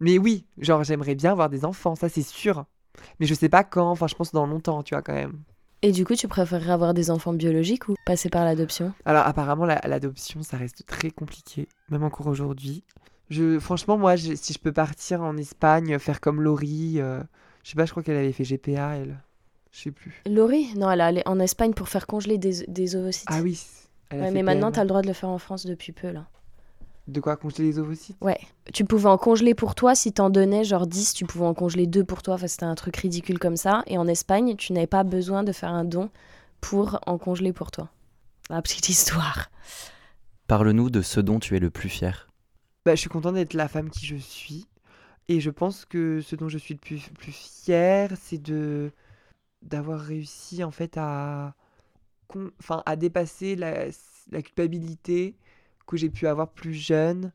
Mais oui, genre j'aimerais bien avoir des enfants, ça c'est sûr. Mais je sais pas quand, enfin je pense dans longtemps, tu vois quand même. Et du coup, tu préférerais avoir des enfants biologiques ou passer par l'adoption? Alors apparemment la- l'adoption ça reste très compliqué, même encore aujourd'hui. Je franchement moi je- si je peux partir en Espagne, faire comme Laurie, euh, je sais pas, je crois qu'elle avait fait GPA elle. Je sais plus. Laurie? Non, elle est allée en Espagne pour faire congeler des, des ovocytes. Ah oui. elle a Ouais, fait mais maintenant, PM. t'as le droit de le faire en France depuis peu, là. De quoi congeler les ovocytes Ouais. Tu pouvais en congeler pour toi, si t'en donnais genre 10, tu pouvais en congeler 2 pour toi, enfin c'était un truc ridicule comme ça. Et en Espagne, tu n'avais pas besoin de faire un don pour en congeler pour toi. La petite histoire. Parle-nous de ce dont tu es le plus fier. Bah, je suis contente d'être la femme qui je suis. Et je pense que ce dont je suis le plus, plus fière, c'est de d'avoir réussi en fait à, enfin, à dépasser la, la culpabilité que j'ai pu avoir plus jeune,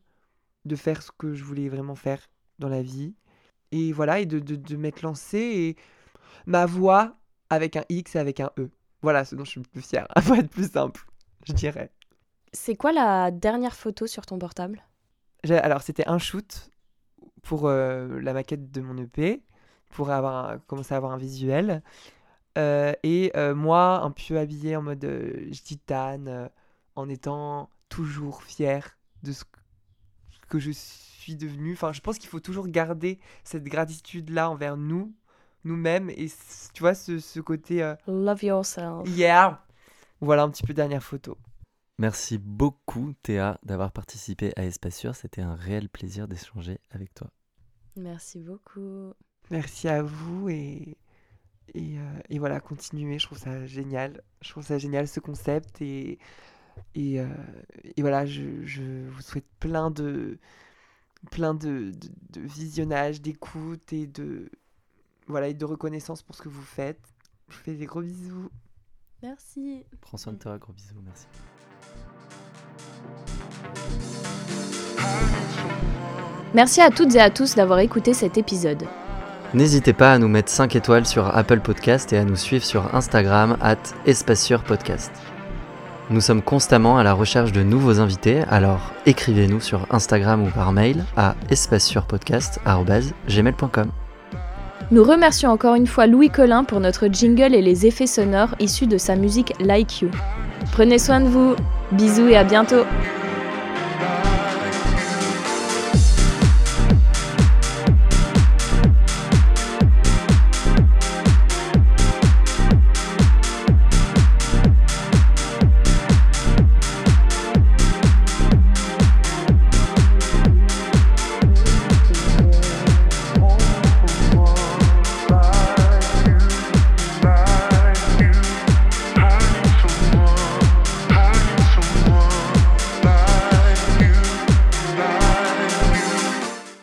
de faire ce que je voulais vraiment faire dans la vie. Et voilà, et de, de, de m'être lancée et ma voix avec un X et avec un E. Voilà ce dont je suis le plus fière, pour être plus simple, je dirais. C'est quoi la dernière photo sur ton portable? Alors, c'était un shoot pour euh, la maquette de mon EP, pour avoir un- commencer à avoir un visuel. Euh, et euh, moi, un peu habillée en mode gitane, en étant toujours fière de ce que- je suis devenue. Enfin, je pense qu'il faut toujours garder cette gratitude-là envers nous, nous-mêmes, et tu vois, ce, ce côté euh, Love yourself. yeah. Voilà un petit peu dernière photo. Merci beaucoup Théa d'avoir participé à Espace Sûr. C'était un réel plaisir d'échanger avec toi. Merci beaucoup. Merci à vous et, et, euh, et voilà, continuez. Je trouve ça génial. Je trouve ça génial ce concept et, et, euh, et voilà, je, je vous souhaite plein de plein de, de, de visionnage, d'écoute et de voilà et de reconnaissance pour ce que vous faites. Je vous fais des gros bisous. Merci. Prends soin de toi, gros bisous, merci. Merci à toutes et à tous d'avoir écouté cet épisode. N'hésitez pas à nous mettre 5 étoiles sur Apple Podcast et à nous suivre sur Instagram at Podcast. Nous sommes constamment à la recherche de nouveaux invités, alors écrivez-nous sur Instagram ou par mail à espacesurpodcast.gmail.com. Nous remercions encore une fois Louis Collin pour notre jingle et les effets sonores issus de sa musique Like You. Prenez soin de vous. Bisous et à bientôt.